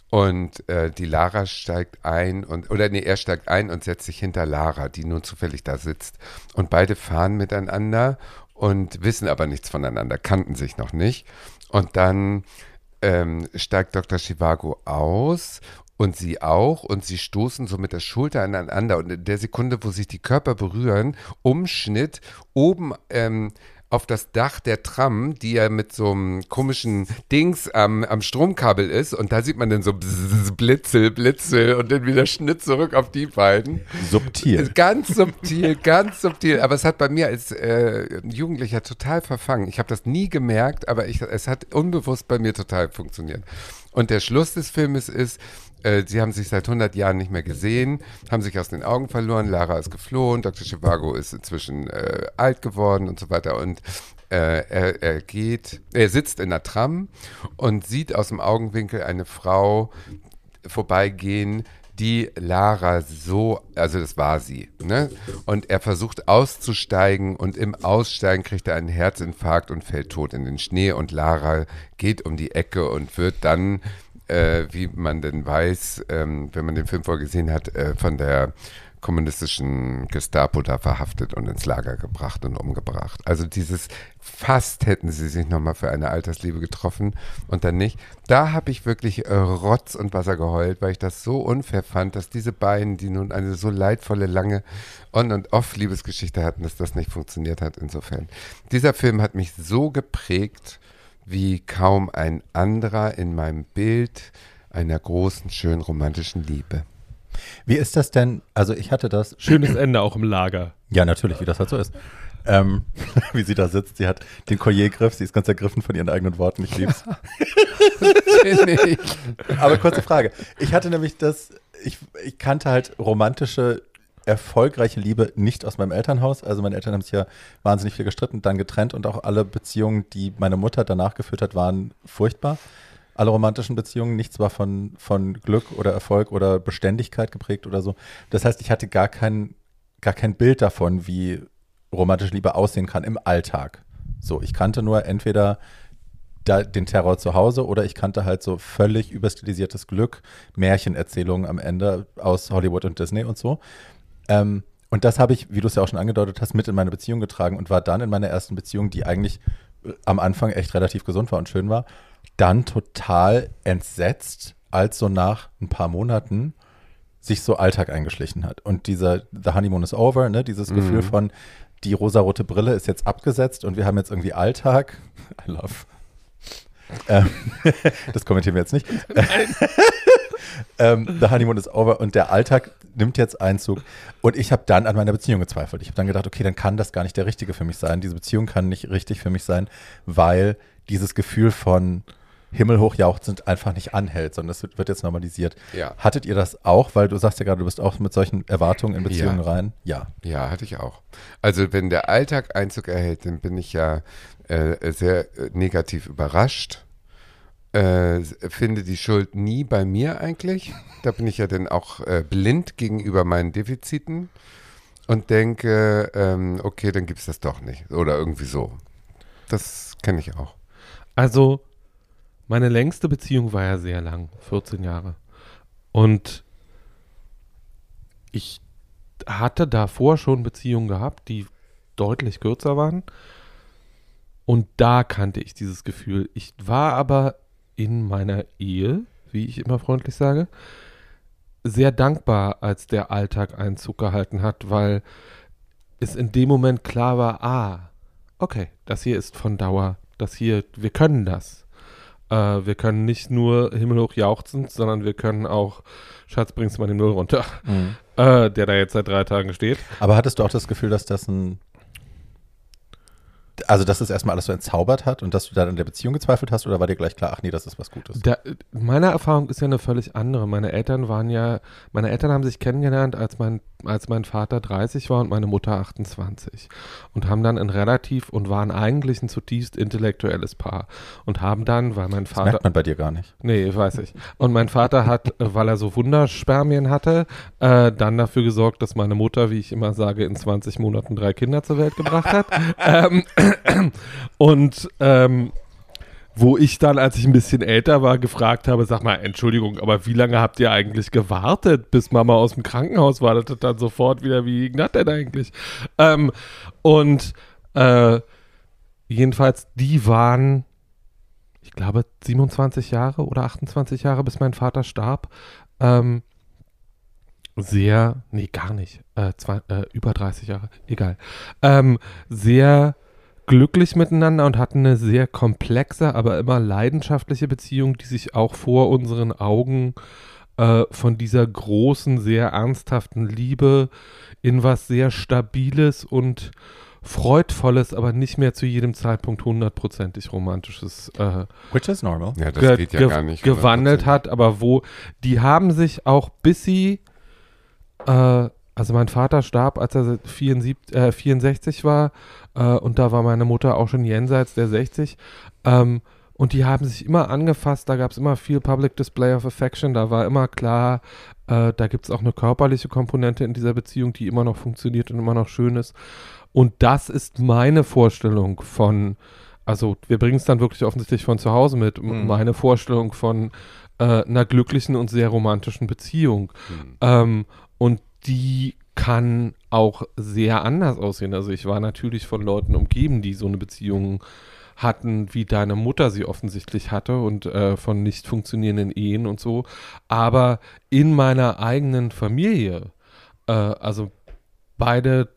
und äh, die Lara steigt ein und oder nee, er steigt ein und setzt sich hinter Lara, die nun zufällig da sitzt. Und beide fahren miteinander und wissen aber nichts voneinander, kannten sich noch nicht. Und dann ähm, steigt Dr. Chivago aus und sie auch und sie stoßen so mit der Schulter aneinander und in der Sekunde, wo sich die Körper berühren, Umschnitt oben ähm, auf das Dach der Tram, die ja mit so einem komischen Dings am, am Stromkabel ist und da sieht man dann so Blitzel, Blitzel und dann wieder Schnitt zurück auf die beiden. Subtil. Ganz subtil, ganz subtil. Aber es hat bei mir als äh, Jugendlicher total verfangen. Ich habe das nie gemerkt, aber ich, es hat unbewusst bei mir total funktioniert. Und der Schluss des Filmes ist, äh, sie haben sich seit 100 Jahren nicht mehr gesehen, haben sich aus den Augen verloren. Lara ist geflohen, Dr. Chivago ist inzwischen äh, alt geworden und so weiter. Und äh, er, er geht, er sitzt in der Tram und sieht aus dem Augenwinkel eine Frau vorbeigehen, die Lara so, also das war sie, ne? Und er versucht auszusteigen und im Aussteigen kriegt er einen Herzinfarkt und fällt tot in den Schnee und Lara geht um die Ecke und wird dann, äh, wie man denn weiß, ähm, wenn man den Film vorgesehen hat, äh, von der kommunistischen Gestapo da verhaftet und ins Lager gebracht und umgebracht. Also dieses fast hätten sie sich nochmal für eine Altersliebe getroffen und dann nicht. Da habe ich wirklich äh, Rotz und Wasser geheult, weil ich das so unfair fand, dass diese beiden, die nun eine so leidvolle, lange On- und Off-Liebesgeschichte hatten, dass das nicht funktioniert hat insofern. Dieser Film hat mich so geprägt wie kaum ein anderer in meinem Bild einer großen, schönen, romantischen Liebe. Wie ist das denn? Also ich hatte das. Schönes Ende auch im Lager. Ja, natürlich, wie das halt so ist. Ähm, wie sie da sitzt, sie hat den Collier-Griff, sie ist ganz ergriffen von ihren eigenen Worten, ich lieb's. Aber kurze Frage. Ich hatte nämlich das, ich, ich kannte halt romantische, erfolgreiche Liebe nicht aus meinem Elternhaus. Also meine Eltern haben sich ja wahnsinnig viel gestritten, dann getrennt und auch alle Beziehungen, die meine Mutter danach geführt hat, waren furchtbar. Alle romantischen Beziehungen, nichts war von, von Glück oder Erfolg oder Beständigkeit geprägt oder so. Das heißt, ich hatte gar kein, gar kein Bild davon, wie romantische Liebe aussehen kann im Alltag. So, ich kannte nur entweder da, den Terror zu Hause oder ich kannte halt so völlig überstilisiertes Glück, Märchenerzählungen am Ende aus Hollywood und Disney und so. Ähm, und das habe ich, wie du es ja auch schon angedeutet hast, mit in meine Beziehung getragen und war dann in meiner ersten Beziehung, die eigentlich äh, am Anfang echt relativ gesund war und schön war, dann total entsetzt, als so nach ein paar Monaten sich so Alltag eingeschlichen hat. Und dieser The Honeymoon is over, ne, dieses Gefühl von, die rosarote Brille ist jetzt abgesetzt und wir haben jetzt irgendwie Alltag. I love. Ähm, das kommentieren wir jetzt nicht. ähm, The Honeymoon is over und der Alltag nimmt jetzt Einzug. Und ich habe dann an meiner Beziehung gezweifelt. Ich habe dann gedacht, okay, dann kann das gar nicht der Richtige für mich sein. Diese Beziehung kann nicht richtig für mich sein, weil dieses Gefühl von himmelhoch jauchzend einfach nicht anhält, sondern es wird, wird jetzt normalisiert. Ja. Hattet ihr das auch? Weil du sagst ja gerade, du bist auch mit solchen Erwartungen in Beziehungen Ja. rein. Ja. Ja, hatte ich auch. Also wenn der Alltag Einzug erhält, dann bin ich ja äh, sehr äh, negativ überrascht. Äh, finde die Schuld nie bei mir eigentlich. Da bin ich ja dann auch äh, blind gegenüber meinen Defiziten und denke, ähm, okay, dann gibt es das doch nicht. Oder irgendwie so. Das kenne ich auch. Also, meine längste Beziehung war ja sehr lang, 14 Jahre. Und ich hatte davor schon Beziehungen gehabt, die deutlich kürzer waren. Und da kannte ich dieses Gefühl. Ich war aber in meiner Ehe, wie ich immer freundlich sage, sehr dankbar, als der Alltag Einzug gehalten hat, weil es in dem Moment klar war, ah, okay, das hier ist von Dauer, das hier, wir können das. Äh, wir können nicht nur himmelhoch jauchzend, sondern wir können auch, Schatz, bringst du mal den Müll runter, Mhm. äh, der da jetzt seit drei Tagen steht. Aber hattest du auch das Gefühl, dass das ein. Also, dass das erstmal alles so entzaubert hat und dass du dann an der Beziehung gezweifelt hast oder war dir gleich klar, ach nee, das ist was Gutes? Da, meine Erfahrung ist ja eine völlig andere. Meine Eltern waren ja, meine Eltern haben sich kennengelernt, als mein, als mein Vater 30 war und meine Mutter 28. Und haben dann ein relativ und waren eigentlich ein zutiefst intellektuelles Paar. Und haben dann, weil mein Das Vater. merkt man bei dir gar nicht. Nee, weiß ich. Und mein Vater hat, äh, weil er so Wunderspermien hatte, äh, dann dafür gesorgt, dass meine Mutter, wie ich immer sage, in 20 Monaten drei Kinder zur Welt gebracht hat. ähm, und ähm, wo ich dann, als ich ein bisschen älter war, gefragt habe, sag mal, Entschuldigung, aber wie lange habt ihr eigentlich gewartet, bis Mama aus dem Krankenhaus war? Das dann sofort wieder, wie ging das denn eigentlich? Ähm, und äh, jedenfalls, die waren, ich glaube, 27 Jahre oder 28 Jahre, bis mein Vater starb. Ähm, sehr, nee, gar nicht, äh, zwei, äh, über 30 Jahre, egal. Ähm, sehr glücklich miteinander und hatten eine sehr komplexe, aber immer leidenschaftliche Beziehung, die sich auch vor unseren Augen äh, von dieser großen, sehr ernsthaften Liebe in was sehr Stabiles und Freudvolles, aber nicht mehr zu jedem Zeitpunkt hundertprozentig Romantisches äh, Which is normal. Ja, das ge geht ja ge gar nicht. gewandelt 100%. hat, aber wo die haben sich auch bis sie, äh, also mein Vater starb, als er 74, äh, 64 war äh, und da war meine Mutter auch schon jenseits der 60 ähm, und die haben sich immer angefasst, da gab es immer viel Public Display of Affection, da war immer klar, äh, da gibt es auch eine körperliche Komponente in dieser Beziehung, die immer noch funktioniert und immer noch schön ist. Und das ist meine Vorstellung von, also wir bringen es dann wirklich offensichtlich von zu Hause mit, Mhm. meine Vorstellung von äh, einer glücklichen und sehr romantischen Beziehung. Hm. Ähm, und die kann auch sehr anders aussehen. Also ich war natürlich von Leuten umgeben, die so eine Beziehung hatten, wie deine Mutter sie offensichtlich hatte und äh, von nicht funktionierenden Ehen und so. Aber in meiner eigenen Familie, äh, also beide,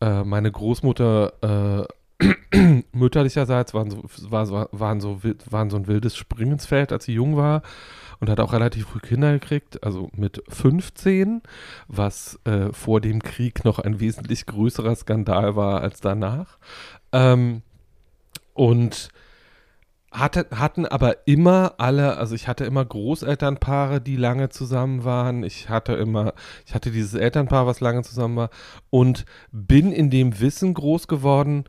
äh, äh, meine Großmutter äh, mütterlicherseits waren so, war, war- waren, so, waren so ein wildes Springensfeld, als sie jung war und hat auch relativ früh Kinder gekriegt, also mit 15, was äh, vor dem Krieg noch ein wesentlich größerer Skandal war als danach. Ähm, und hatte, hatten aber immer alle, also ich hatte immer Großelternpaare, die lange zusammen waren. Ich hatte immer, ich hatte dieses Elternpaar, was lange zusammen war und bin in dem Wissen groß geworden,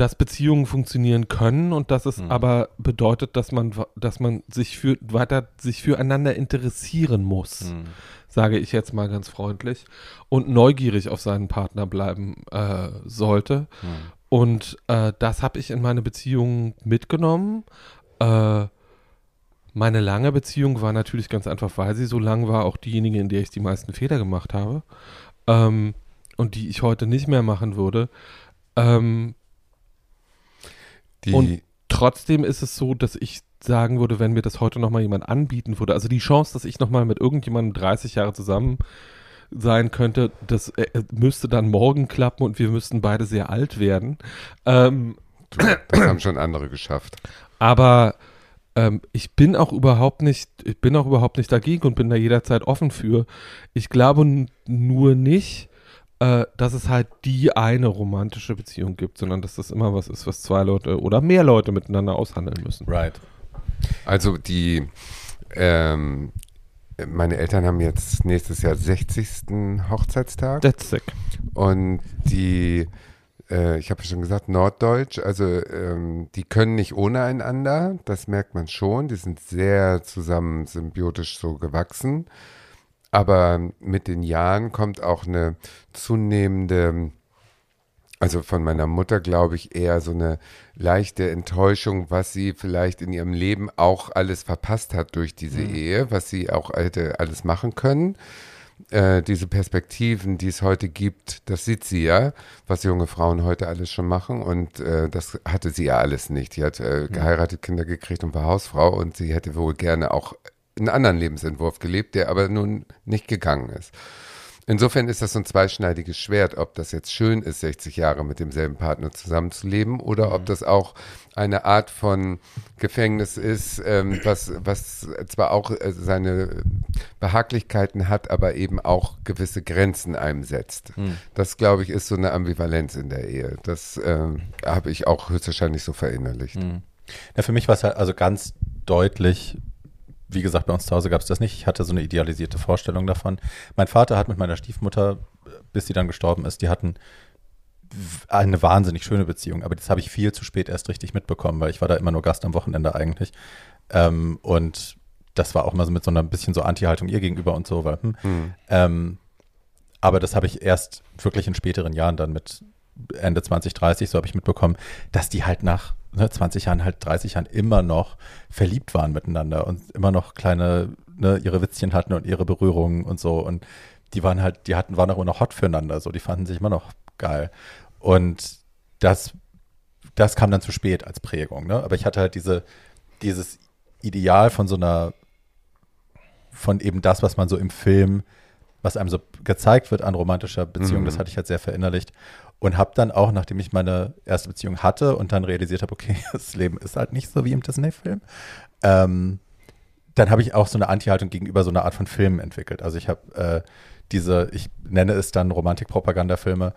dass Beziehungen funktionieren können und dass es Mhm. aber bedeutet, dass man, dass man sich für, weiter sich füreinander interessieren muss Hm. sage ich jetzt mal ganz freundlich, und neugierig auf seinen Partner bleiben äh, sollte. Hm. Und äh, das habe ich in meine Beziehung mitgenommen. Äh, meine lange Beziehung war natürlich ganz einfach, weil sie so lang war, auch diejenige, in der ich die meisten Fehler gemacht habe. Ähm, und die ich heute nicht mehr machen würde. Ähm, Die, Und- trotzdem ist es so, dass ich sagen würde, wenn mir das heute nochmal jemand anbieten würde, also die Chance, dass ich nochmal mit irgendjemandem 30 Jahre zusammen sein könnte, das äh, müsste dann morgen klappen und wir müssten beide sehr alt werden. Ähm, du, das haben schon andere geschafft. aber ähm, ich bin auch überhaupt nicht, ich bin auch überhaupt nicht dagegen und bin da jederzeit offen für. Ich glaube nur nicht, äh, dass es halt die eine romantische Beziehung gibt, sondern dass das immer was ist, was zwei Leute oder mehr Leute miteinander aushandeln müssen. Right. Also die, ähm, meine Eltern haben jetzt nächstes Jahr 60. Hochzeitstag That's sick. und die, äh, ich habe schon gesagt, Norddeutsch, also ähm, die können nicht ohne einander, das merkt man schon, die sind sehr zusammen symbiotisch so gewachsen, aber mit den Jahren kommt auch eine zunehmende also von meiner Mutter glaube ich eher so eine leichte Enttäuschung, was sie vielleicht in ihrem Leben auch alles verpasst hat durch diese Ehe, was sie auch hätte alles machen können. äh, diese Perspektiven, die es heute gibt, das sieht sie ja, was junge Frauen heute alles schon machen und äh, das hatte sie ja alles nicht. Die hat äh, geheiratet, Kinder gekriegt und war Hausfrau und sie hätte wohl gerne auch einen anderen Lebensentwurf gelebt, der aber nun nicht gegangen ist. Insofern ist das so ein zweischneidiges Schwert, ob das jetzt schön ist, 60 Jahre mit demselben Partner zusammenzuleben oder ob das auch eine Art von Gefängnis ist, ähm, was, was zwar auch äh, seine Behaglichkeiten hat, aber eben auch gewisse Grenzen einem setzt. Das, glaube ich, ist so eine Ambivalenz in der Ehe. Das ähm, habe ich auch höchstwahrscheinlich so verinnerlicht. Ja, für mich war es halt also ganz deutlich, wie gesagt, bei uns zu Hause gab es das nicht. Ich hatte so eine idealisierte Vorstellung davon. Mein Vater hat mit meiner Stiefmutter, bis sie dann gestorben ist, die hatten eine wahnsinnig schöne Beziehung, aber das habe ich viel zu spät erst richtig mitbekommen, weil ich war da immer nur Gast am Wochenende eigentlich. Ähm, und das war auch immer so mit so einer bisschen so Anti-Haltung ihr gegenüber und so, weil, hm, ähm, aber das habe ich erst wirklich in späteren Jahren dann mit Ende 20, 30, so habe ich mitbekommen, dass die halt nach ne, 20 Jahren, halt 30 Jahren immer noch verliebt waren miteinander und immer noch kleine, ne, ihre Witzchen hatten und ihre Berührungen und so. Und die waren halt, die hatten, waren auch immer noch hot füreinander, so, die fanden sich immer noch geil. Und das, das kam dann zu spät als Prägung, ne? Aber ich hatte halt diese, dieses Ideal von so einer, von eben das, was man so im Film, was einem so gezeigt wird an romantischer Beziehung, Mhm. das hatte ich halt sehr verinnerlicht. Und habe dann auch, nachdem ich meine erste Beziehung hatte und dann realisiert habe, okay, das Leben ist halt nicht so wie im Disney-Film, ähm, dann habe ich auch so eine Anti-Haltung gegenüber so einer Art von Filmen entwickelt. Also ich habe äh, diese, ich nenne es dann Romantik-Propaganda-Filme,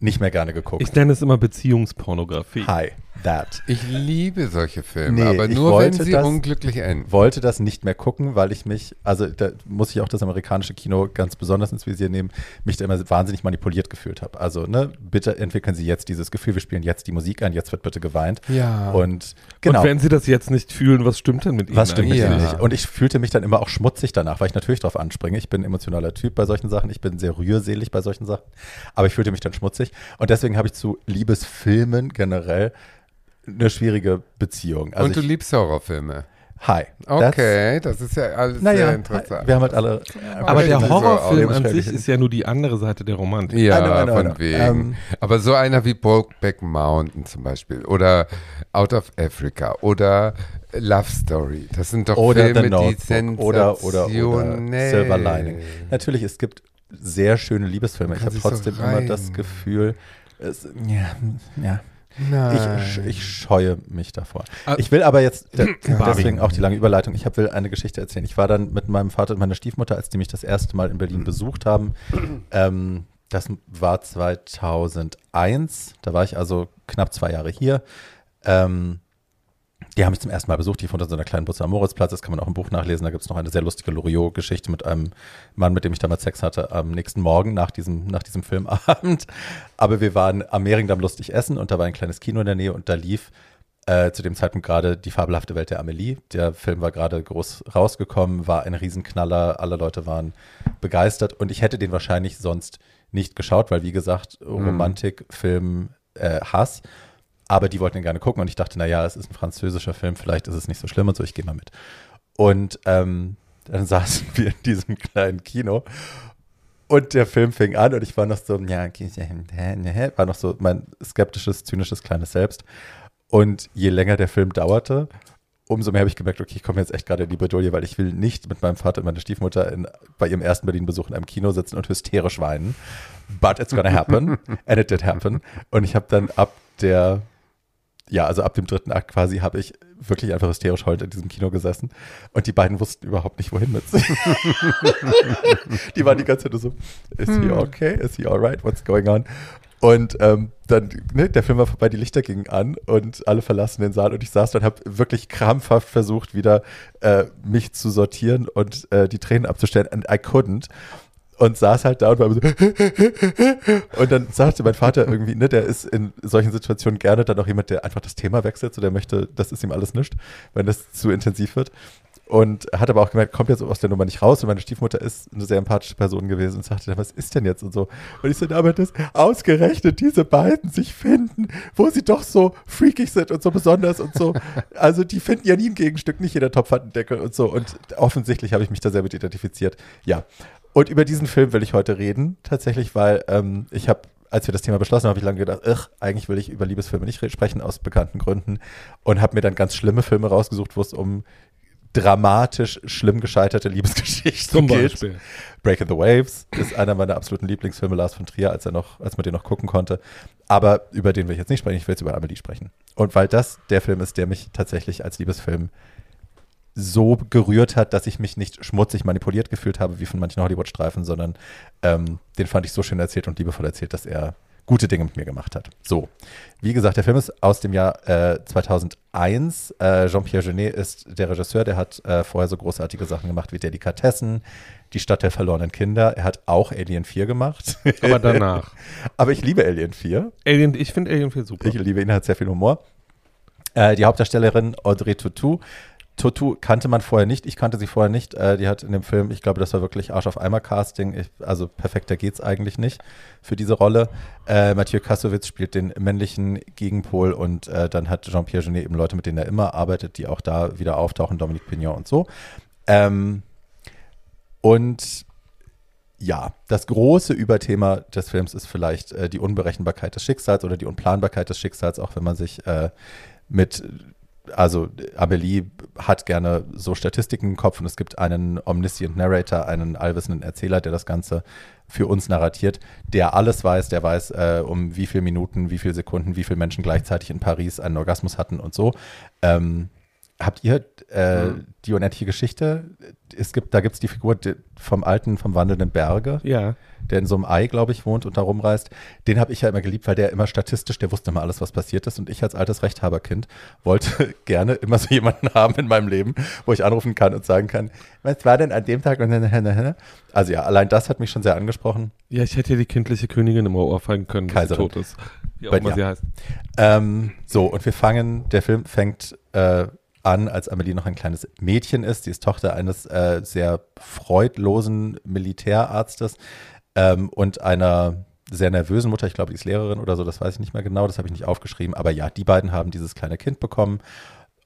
nicht mehr gerne geguckt. Ich nenne es immer Beziehungspornografie. Hi, that. Ich liebe solche Filme, Nee, aber ich nur wenn wollte sie das- unglücklich enden. wollte das nicht mehr gucken, weil ich mich, also da muss ich auch das amerikanische Kino ganz besonders ins Visier nehmen, mich da immer wahnsinnig manipuliert gefühlt habe. Also, ne, bitte entwickeln Sie jetzt dieses Gefühl, wir spielen jetzt die Musik ein, jetzt wird bitte geweint. Ja. Und genau. Und wenn sie das jetzt nicht fühlen, was stimmt denn mit ihnen? was stimmt mit eigentlich? ihnen Ja. nicht? Und ich fühlte mich dann immer auch schmutzig danach, weil ich natürlich drauf anspringe. Ich bin ein emotionaler Typ bei solchen Sachen. Ich bin sehr rührselig bei solchen Sachen. Aber ich fühlte mich dann schmutzig. Und deswegen habe ich zu Liebesfilmen generell eine schwierige Beziehung. Also und du ich, liebst Horrorfilme. hi. Okay, das ist ja alles Naja, sehr interessant. wir haben halt alle. Aber der So Horrorfilm aus- an sich ist ja nur die andere Seite der Romantik. Ja, I know, I know, von wegen. Ähm, Aber so einer wie Brokeback Mountain zum Beispiel oder Out of Africa oder Love Story. Das sind doch Oder Filme, die oder, oder, oder sensationell. Silver Lining. Natürlich, es gibt sehr schöne Liebesfilme. Ich habe sich so trotzdem immer das Gefühl, es, ja, ja. Nein. Ich, ich scheue mich davor. Ah, Ich will aber jetzt, de- Barbie. deswegen auch die lange Überleitung, ich hab, will eine Geschichte erzählen. Ich war dann mit meinem Vater und meiner Stiefmutter, als die mich das erste Mal in Berlin besucht haben. Ähm, das war 2001, da war ich also knapp zwei Jahre hier. Ähm, die haben mich zum ersten Mal besucht. Die von so einer kleinen Bus am Moritzplatz. Das kann man auch im Buch nachlesen. Da gibt es noch eine sehr lustige Loriot-Geschichte mit einem Mann, mit dem ich damals Sex hatte, am nächsten Morgen nach diesem, nach diesem Filmabend. Aber wir waren am Mehringdamm lustig essen und da war ein kleines Kino in der Nähe und da lief äh, zu dem Zeitpunkt gerade die fabelhafte Welt der Amelie. Der Film war gerade groß rausgekommen, war ein Riesenknaller. Alle Leute waren begeistert und ich hätte den wahrscheinlich sonst nicht geschaut, weil wie gesagt, Romantik, Film, äh, Hass. Aber die wollten ihn gerne gucken und ich dachte, naja, es ist ein französischer Film, vielleicht ist es nicht so schlimm und so, ich gehe mal mit. Und ähm, dann saßen wir in diesem kleinen Kino und der Film fing an und ich war noch so, ja, war noch so mein skeptisches, zynisches kleines Selbst. Und je länger der Film dauerte, umso mehr habe ich gemerkt, okay, ich komme jetzt echt gerade in die Bredouille, weil ich will nicht mit meinem Vater und meiner Stiefmutter in, bei ihrem ersten Berlin-Besuch in einem Kino sitzen und hysterisch weinen. But it's gonna happen. And it did happen. Und ich habe dann ab der, ja, also ab dem dritten Akt quasi, habe ich wirklich einfach hysterisch heulend in diesem Kino gesessen. Und die beiden wussten überhaupt nicht, wohin mit sich. die waren die ganze Zeit so, is he okay? Is he alright? What's going on? Und ähm, dann, ne, der Film war vorbei, die Lichter gingen an und alle verlassen den Saal und ich saß da und habe wirklich krampfhaft versucht, wieder äh, mich zu sortieren und äh, die Tränen abzustellen. And I couldn't. Und saß halt da und war so und dann sagte mein Vater irgendwie, ne, der ist in solchen Situationen gerne dann auch jemand, der einfach das Thema wechselt, so der möchte, das ist ihm alles nichts, wenn das zu intensiv wird. Und hat aber auch gemerkt, kommt jetzt aus der Nummer nicht raus. Und meine Stiefmutter ist eine sehr empathische Person gewesen und sagte, was ist denn jetzt und so. Und ich so, aber das ausgerechnet diese beiden sich finden, wo sie doch so freakig sind und so besonders und so. Also die finden ja nie ein Gegenstück, nicht jeder Topf hat einen Deckel und so. Und offensichtlich habe ich mich da sehr mit identifiziert. Ja. Und über diesen Film will ich heute reden, tatsächlich, weil ähm, ich habe, als wir das Thema beschlossen haben, habe ich lange gedacht, ach, eigentlich will ich über Liebesfilme nicht sprechen, aus bekannten Gründen. Und habe mir dann ganz schlimme Filme rausgesucht, wo es um dramatisch schlimm gescheiterte Liebesgeschichten Zum geht. Beispiel. Breaking the Waves ist einer meiner absoluten Lieblingsfilme, Lars von Trier, als er noch, als man den noch gucken konnte. Aber über den will ich jetzt nicht sprechen, ich will jetzt über Amelie sprechen. Und weil das der Film ist, der mich tatsächlich als Liebesfilm so gerührt hat, dass ich mich nicht schmutzig manipuliert gefühlt habe, wie von manchen Hollywood-Streifen, sondern ähm, den fand ich so schön erzählt und liebevoll erzählt, dass er gute Dinge mit mir gemacht hat. So, wie gesagt, der Film ist aus dem Jahr äh, 2001. Äh, Jean-Pierre Genet ist der Regisseur, der hat äh, vorher so großartige Sachen gemacht wie Delikatessen, Die Stadt der verlorenen Kinder. Er hat auch Alien 4 gemacht. Aber danach. Aber ich liebe Alien 4. Alien, ich finde Alien 4 super. Ich liebe ihn, er hat sehr viel Humor. Äh, die Hauptdarstellerin Audrey Tautou. Tautou kannte man vorher nicht, ich kannte sie vorher nicht. Äh, die hat in dem Film, ich glaube, das war wirklich Arsch auf Eimer Casting. Ich, also perfekter geht's eigentlich nicht für diese Rolle. Äh, Mathieu Kassowitz spielt den männlichen Gegenpol und äh, dann hat Jean-Pierre Genet eben Leute, mit denen er immer arbeitet, die auch da wieder auftauchen, Dominique Pignon und so. Ähm, und ja, das große Überthema des Films ist vielleicht äh, die Unberechenbarkeit des Schicksals oder die Unplanbarkeit des Schicksals, auch wenn man sich äh, mit, also Amelie hat gerne so Statistiken im Kopf und es gibt einen Omniscient Narrator, einen allwissenden Erzähler, der das Ganze für uns narratiert, der alles weiß, der weiß, äh, um wie viele Minuten, wie viele Sekunden, wie viele Menschen gleichzeitig in Paris einen Orgasmus hatten und so. Ähm, habt ihr äh, Mhm. die unendliche Geschichte? Es gibt, da gibt es die Figur vom alten, vom wandelnden Berge Ja. der in so einem Ei, glaube ich, wohnt und da rumreist. Den habe ich ja immer geliebt, weil der immer statistisch, der wusste immer alles, was passiert ist. Und ich als altes Rechthaberkind wollte gerne immer so jemanden haben in meinem Leben, wo ich anrufen kann und sagen kann, was war denn an dem Tag? Und Also ja, allein das hat mich schon sehr angesprochen. Ja, ich hätte ja die kindliche Königin immer ohrfeigen können, dass sie tot ist. Wie auch immer dir. sie heißt. Ähm, so, und wir fangen, der Film fängt äh, an, als Amelie noch ein kleines Mädchen ist. Sie ist Tochter eines äh, sehr freudlosen Militärarztes ähm, und einer sehr nervösen Mutter. Ich glaube, die ist Lehrerin oder so, das weiß ich nicht mehr genau, das habe ich nicht aufgeschrieben. Aber ja, die beiden haben dieses kleine Kind bekommen.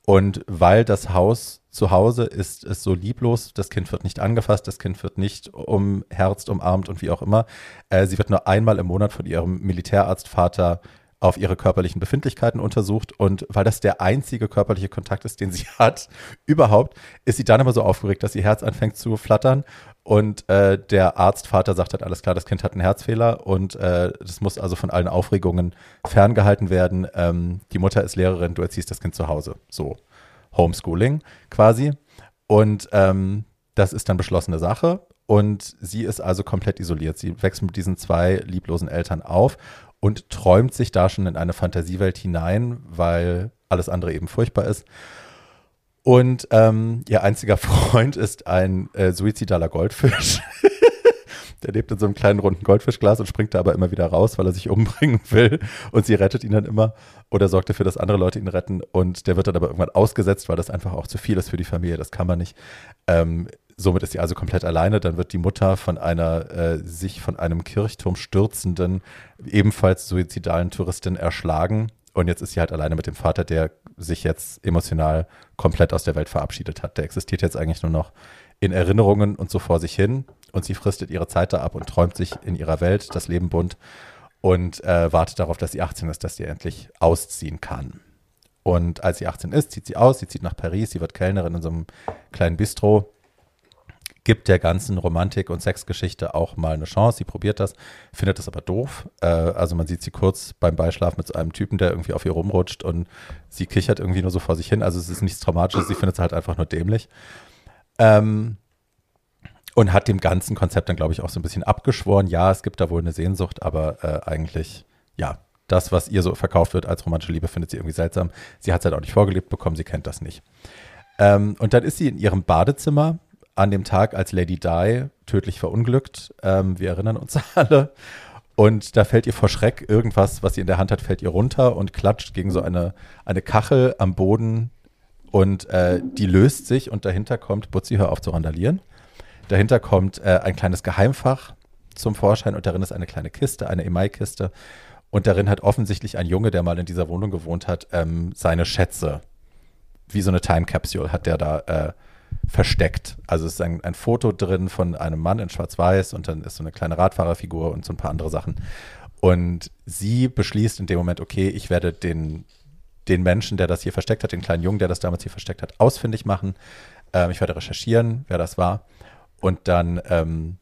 Und weil das Haus zu Hause ist, ist so lieblos, das Kind wird nicht angefasst, das Kind wird nicht umherzt, umarmt und wie auch immer. Äh, sie wird nur einmal im Monat von ihrem Militärarztvater auf ihre körperlichen Befindlichkeiten untersucht und weil das der einzige körperliche Kontakt ist, den sie hat, überhaupt, ist sie dann immer so aufgeregt, dass ihr Herz anfängt zu flattern und äh, der Arztvater sagt halt, alles klar, das Kind hat einen Herzfehler und äh, das muss also von allen Aufregungen ferngehalten werden. Ähm, die Mutter ist Lehrerin, du erziehst das Kind zu Hause. So, Homeschooling quasi. Und ähm, das ist dann beschlossene Sache. Und sie ist also komplett isoliert. Sie wächst mit diesen zwei lieblosen Eltern auf und träumt sich da schon in eine Fantasiewelt hinein, weil alles andere eben furchtbar ist. Und ähm, ihr einziger Freund ist ein äh, suizidaler Goldfisch. Der lebt in so einem kleinen runden Goldfischglas und springt da aber immer wieder raus, weil er sich umbringen will. Und sie rettet ihn dann immer oder sorgt dafür, dass andere Leute ihn retten. Und der wird dann aber irgendwann ausgesetzt, weil das einfach auch zu viel ist für die Familie. Das kann man nicht. Ähm, somit ist sie also komplett alleine. Dann wird die Mutter von einer äh, sich von einem Kirchturm stürzenden, ebenfalls suizidalen Touristin erschlagen. Und jetzt ist sie halt alleine mit dem Vater, der sich jetzt emotional komplett aus der Welt verabschiedet hat. Der existiert jetzt eigentlich nur noch in Erinnerungen und so vor sich hin. Und sie fristet ihre Zeit da ab und träumt sich in ihrer Welt das Leben bunt und äh, wartet darauf, dass sie 18 ist, dass sie endlich ausziehen kann. Und als sie 18 ist, zieht sie aus, sie zieht nach Paris, sie wird Kellnerin in so einem kleinen Bistro, gibt der ganzen Romantik- und Sexgeschichte auch mal eine Chance. Sie probiert das, findet das aber doof. Äh, also man sieht sie kurz beim Beischlaf mit so einem Typen, der irgendwie auf ihr rumrutscht und sie kichert irgendwie nur so vor sich hin. Also es ist nichts Traumatisches, sie findet es halt einfach nur dämlich. Ähm, und hat dem ganzen Konzept dann, glaube ich, auch so ein bisschen abgeschworen. Ja, es gibt da wohl eine Sehnsucht, aber äh, eigentlich, ja, das, was ihr so verkauft wird als romantische Liebe, findet sie irgendwie seltsam. Sie hat es halt auch nicht vorgelebt bekommen, sie kennt das nicht. Ähm, und dann ist sie in ihrem Badezimmer an dem Tag, als Lady Di tödlich verunglückt. Ähm, wir erinnern uns alle. Und da fällt ihr vor Schreck irgendwas, was sie in der Hand hat, fällt ihr runter und klatscht gegen so eine, eine Kachel am Boden. Und äh, die löst sich und dahinter kommt, Butzi, hör auf zu randalieren. Dahinter kommt äh, ein kleines Geheimfach zum Vorschein und darin ist eine kleine Kiste, eine Emai-Kiste. Und darin hat offensichtlich ein Junge, der mal in dieser Wohnung gewohnt hat, ähm, seine Schätze, wie so eine Time Capsule, hat der da äh, versteckt. Also es ist ein, ein Foto drin von einem Mann in Schwarz-Weiß und dann ist so eine kleine Radfahrerfigur und so ein paar andere Sachen. Und sie beschließt in dem Moment, okay, ich werde den, den Menschen, der das hier versteckt hat, den kleinen Jungen, der das damals hier versteckt hat, ausfindig machen. Ähm, ich werde recherchieren, wer das war. Und dann ähm,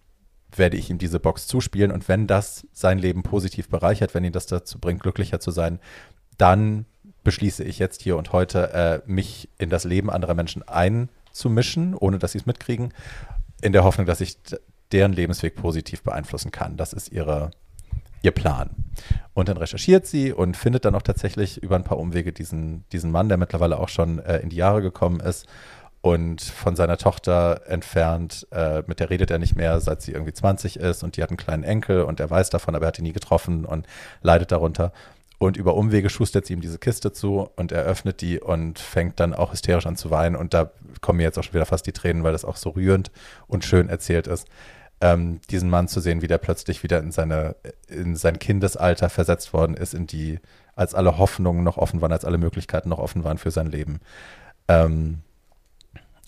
werde ich ihm diese Box zuspielen. Und wenn das sein Leben positiv bereichert, wenn ihn das dazu bringt, glücklicher zu sein, dann beschließe ich jetzt hier und heute, äh, mich in das Leben anderer Menschen einzumischen, ohne dass sie es mitkriegen, in der Hoffnung, dass ich deren Lebensweg positiv beeinflussen kann. Das ist ihre, ihr Plan. Und dann recherchiert sie und findet dann auch tatsächlich über ein paar Umwege diesen, diesen Mann, der mittlerweile auch schon äh, in die Jahre gekommen ist und von seiner Tochter entfernt. Äh, mit der redet er nicht mehr, seit sie irgendwie 20 ist und die hat einen kleinen Enkel und er weiß davon, aber er hat ihn nie getroffen und leidet darunter. Und über Umwege schustert sie ihm diese Kiste zu und er öffnet die und fängt dann auch hysterisch an zu weinen. Und da kommen mir jetzt auch schon wieder fast die Tränen, weil das auch so rührend und schön erzählt ist. Ähm, diesen Mann zu sehen, wie der plötzlich wieder in seine, in sein Kindesalter versetzt worden ist, in die, als alle Hoffnungen noch offen waren, als alle Möglichkeiten noch offen waren für sein Leben. Ähm,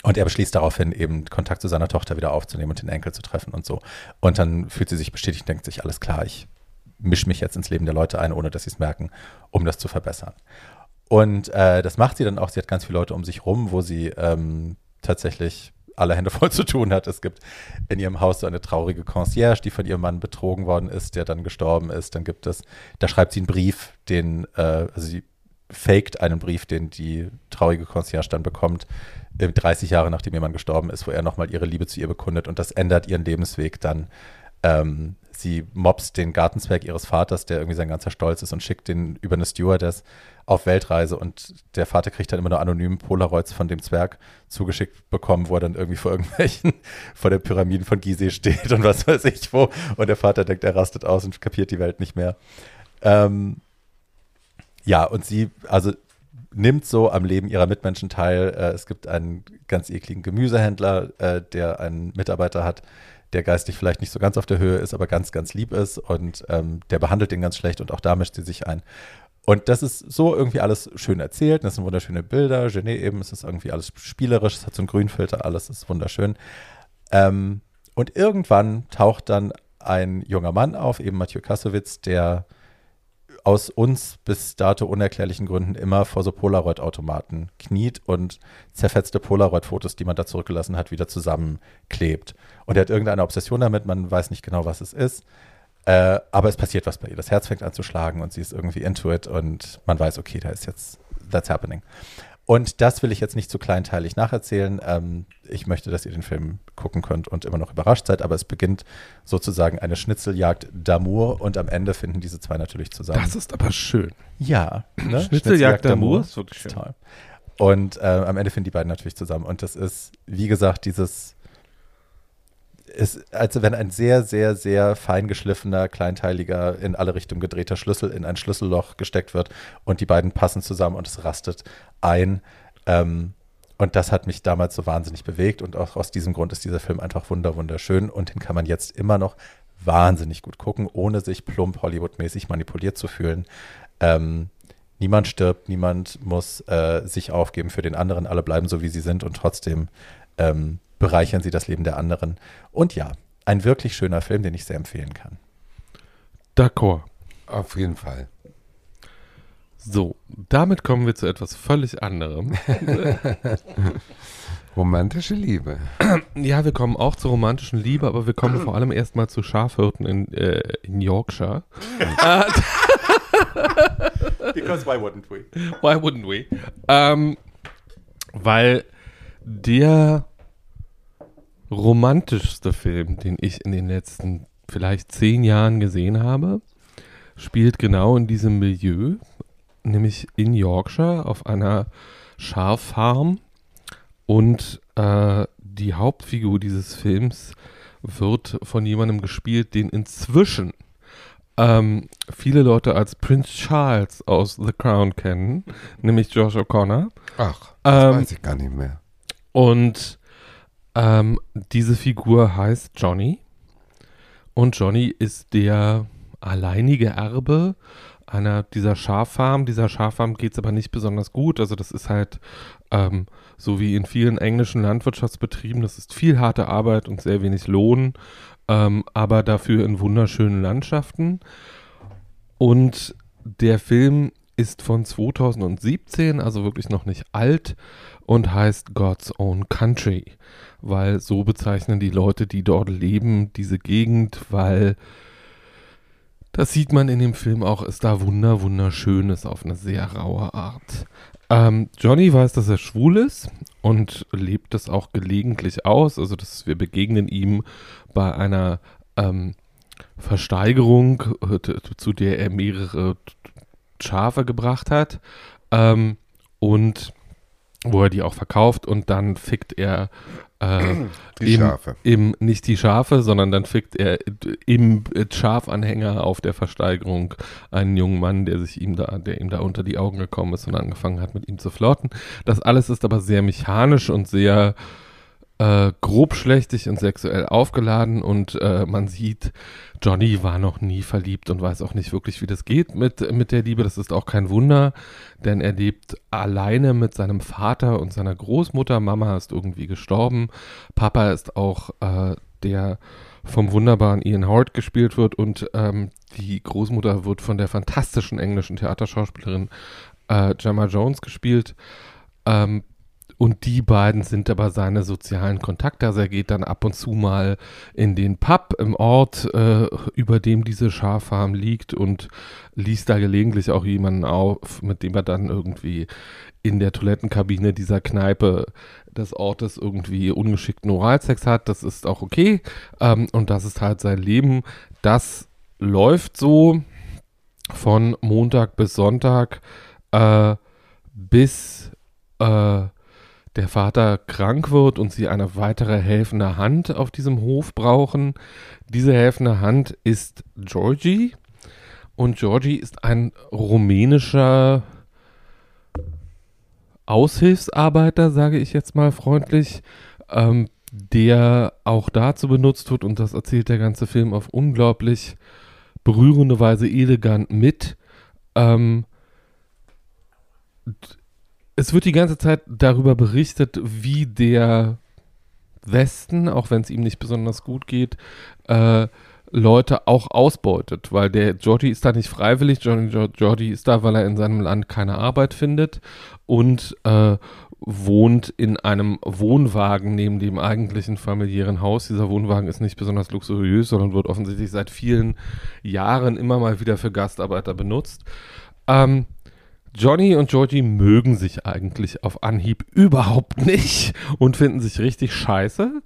und er beschließt daraufhin eben Kontakt zu seiner Tochter wieder aufzunehmen und den Enkel zu treffen und so. Und dann fühlt sie sich bestätigt und denkt sich, alles klar, ich mische mich jetzt ins Leben der Leute ein, ohne dass sie es merken, um das zu verbessern. Und äh, das macht sie dann auch. Sie hat ganz viele Leute um sich rum, wo sie ähm, tatsächlich alle Hände voll zu tun hat. Es gibt in ihrem Haus so eine traurige Concierge, die von ihrem Mann betrogen worden ist, der dann gestorben ist. Dann gibt es, da schreibt sie einen Brief, den, äh, also sie faked einen Brief, den die traurige Concierge dann bekommt, 30 Jahre nachdem ihr Mann gestorben ist, wo er nochmal ihre Liebe zu ihr bekundet und das ändert ihren Lebensweg dann. Ähm, sie mobst den Gartenzwerg ihres Vaters, der irgendwie sein ganzer Stolz ist und schickt den über eine Stewardess auf Weltreise und der Vater kriegt dann immer nur anonym Polaroids von dem Zwerg zugeschickt bekommen, wo er dann irgendwie vor irgendwelchen, vor der Pyramiden von Gizeh steht und was weiß ich wo und der Vater denkt, er rastet aus und kapiert die Welt nicht mehr. Ähm, ja, und sie, also nimmt so am Leben ihrer Mitmenschen teil. Äh, es gibt einen ganz ekligen Gemüsehändler, äh, der einen Mitarbeiter hat, der geistig vielleicht nicht so ganz auf der Höhe ist, aber ganz, ganz lieb ist und ähm, der behandelt ihn ganz schlecht und auch da mischt sie sich ein. Und das ist so irgendwie alles schön erzählt. Das sind wunderschöne Bilder. Genet eben, es ist irgendwie alles spielerisch. Es hat so einen Grünfilter, alles ist wunderschön. Ähm, und irgendwann taucht dann ein junger Mann auf, eben Mathieu Kassowitz, der aus uns bis dato unerklärlichen Gründen immer vor so Polaroid-Automaten kniet und zerfetzte Polaroid-Fotos, die man da zurückgelassen hat, wieder zusammenklebt. Und er hat irgendeine Obsession damit, man weiß nicht genau, was es ist. Äh, aber es passiert was bei ihr. Das Herz fängt an zu schlagen und sie ist irgendwie into it und man weiß, okay, da ist jetzt, that's happening. Und das will ich jetzt nicht zu kleinteilig nacherzählen. Ähm, ich möchte, dass ihr den Film gucken könnt und immer noch überrascht seid, aber es beginnt sozusagen eine Schnitzeljagd d'Amour und am Ende finden diese zwei natürlich zusammen. Das ist aber schön. Ja. Ne? Schnitzeljagd d'Amour ist wirklich schön. Toll. Und äh, am Ende finden die beiden natürlich zusammen. Und das ist, wie gesagt, dieses ist, als wenn ein sehr, sehr, sehr fein geschliffener, kleinteiliger, in alle Richtungen gedrehter Schlüssel in ein Schlüsselloch gesteckt wird und die beiden passen zusammen und es rastet ein. Ähm, und das hat mich damals so wahnsinnig bewegt und auch aus diesem Grund ist dieser Film einfach wunder, wunderschön und den kann man jetzt immer noch wahnsinnig gut gucken, ohne sich plump Hollywood-mäßig manipuliert zu fühlen. Ähm, niemand stirbt, niemand muss äh, sich aufgeben für den anderen, alle bleiben so, wie sie sind und trotzdem ähm, bereichern sie das Leben der anderen. Und ja, ein wirklich schöner Film, den ich sehr empfehlen kann. D'accord. Auf jeden Fall. So, damit kommen wir zu etwas völlig anderem. Romantische Liebe. Ja, wir kommen auch zur romantischen Liebe, aber wir kommen vor allem erstmal zu Schafhirten in, äh, in Yorkshire. Because why wouldn't we? Why wouldn't we? Ähm, weil der romantischste Film, den ich in den letzten vielleicht zehn Jahren gesehen habe, spielt genau in diesem Milieu, nämlich in Yorkshire auf einer Schaffarm. Und äh, die Hauptfigur dieses Films wird von jemandem gespielt, den inzwischen ähm, viele Leute als Prince Charles aus The Crown kennen, nämlich Josh O'Connor. Ach, das ähm, weiß ich gar nicht mehr. Und ähm, diese Figur heißt Johnny. Und Johnny ist der alleinige Erbe einer dieser Schaffarmen. Dieser Schaffarm geht es aber nicht besonders gut. Also das ist halt ähm, so wie in vielen englischen Landwirtschaftsbetrieben. Das ist viel harte Arbeit und sehr wenig Lohn, ähm, aber dafür in wunderschönen Landschaften. Und der Film ist von 2017, also wirklich noch nicht alt und heißt God's Own Country, weil so bezeichnen die Leute, die dort leben, diese Gegend, weil das sieht man in dem Film auch, ist da wunder, wunderschön ist auf eine sehr raue Art. Ähm, Johnny weiß, dass er schwul ist und lebt das auch gelegentlich aus. Also das, wir begegnen ihm bei einer ähm, Versteigerung, äh, zu der er mehrere Schafe gebracht hat ähm, und wo er die auch verkauft und dann fickt er äh, Die im, Schafe. Im, nicht die Schafe, sondern dann fickt er im Schafanhänger auf der Versteigerung einen jungen Mann, der sich ihm da, der ihm da unter die Augen gekommen ist und angefangen hat, mit ihm zu flirten. Das alles ist aber sehr mechanisch und sehr äh, grobschlächtig und sexuell aufgeladen und äh, man sieht, Johnny war noch nie verliebt und weiß auch nicht wirklich, wie das geht mit, mit der Liebe. Das ist auch kein Wunder, denn er lebt alleine mit seinem Vater und seiner Großmutter. Mama ist irgendwie gestorben. Papa ist auch äh, der vom wunderbaren Ian Howard gespielt wird und ähm, die Großmutter wird von der fantastischen englischen Theaterschauspielerin äh, Gemma Jones gespielt. Ähm, und die beiden sind aber seine sozialen Kontakte. Also er geht dann ab und zu mal in den Pub im Ort, äh, über dem diese Schaffarm liegt und liest da gelegentlich auch jemanden auf, mit dem er dann irgendwie in der Toilettenkabine dieser Kneipe des Ortes irgendwie ungeschickten Oralsex hat. Das ist auch okay. Ähm, und das ist halt sein Leben. Das läuft so von Montag bis Sonntag äh, bis äh, der Vater krank wird und sie eine weitere helfende Hand auf diesem Hof brauchen. Diese helfende Hand ist Georgie. Und Georgie ist ein rumänischer Aushilfsarbeiter, sage ich jetzt mal freundlich, ähm, der auch dazu benutzt wird, und das erzählt der ganze Film auf unglaublich berührende Weise elegant mit, ähm, es wird die ganze Zeit darüber berichtet, wie der Westen, auch wenn es ihm nicht besonders gut geht, äh, Leute auch ausbeutet, weil der Georgie ist da nicht freiwillig, Georgie ist da, weil er in seinem Land keine Arbeit findet und äh, wohnt in einem Wohnwagen neben dem eigentlichen familiären Haus. Dieser Wohnwagen ist nicht besonders luxuriös, sondern wird offensichtlich seit vielen Jahren immer mal wieder für Gastarbeiter benutzt. Ähm, Johnny und Georgie mögen sich eigentlich auf Anhieb überhaupt nicht und finden sich richtig scheiße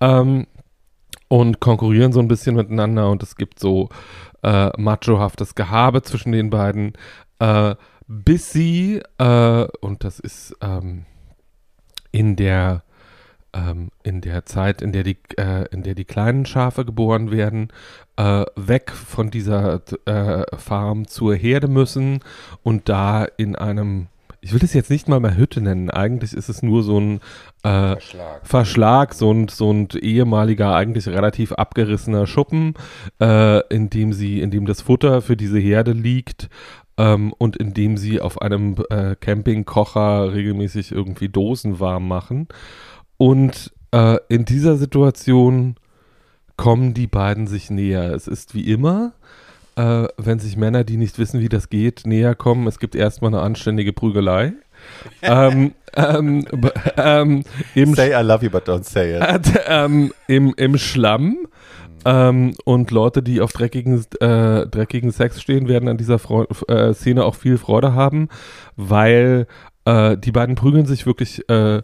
ähm, und konkurrieren so ein bisschen miteinander und es gibt so äh, machohaftes Gehabe zwischen den beiden, äh, bis sie, äh, und das ist ähm, in der ähm, in der Zeit, in der die, äh, in der die kleinen Schafe geboren werden, äh, weg von dieser äh, Farm zur Herde müssen und da in einem ich will das jetzt nicht mal mehr Hütte nennen. Eigentlich ist es nur so ein äh, Verschlag. Verschlag, so ein, so ein ehemaliger, eigentlich relativ abgerissener Schuppen, äh, in dem sie, in dem das Futter für diese Herde liegt ähm, und in dem sie auf einem äh, Campingkocher regelmäßig irgendwie Dosen warm machen. Und äh, in dieser Situation kommen die beiden sich näher. Es ist wie immer, äh, wenn sich Männer, die nicht wissen, wie das geht, näher kommen. Es gibt erstmal eine anständige Prügelei. ähm, ähm, ähm, say I love you, but don't say it. Äh, im, Im Schlamm. Ähm, und Leute, die auf dreckigen, äh, dreckigen Sex stehen, werden an dieser Fre äh, Szene auch viel Freude haben, weil äh, die beiden prügeln sich wirklich äh,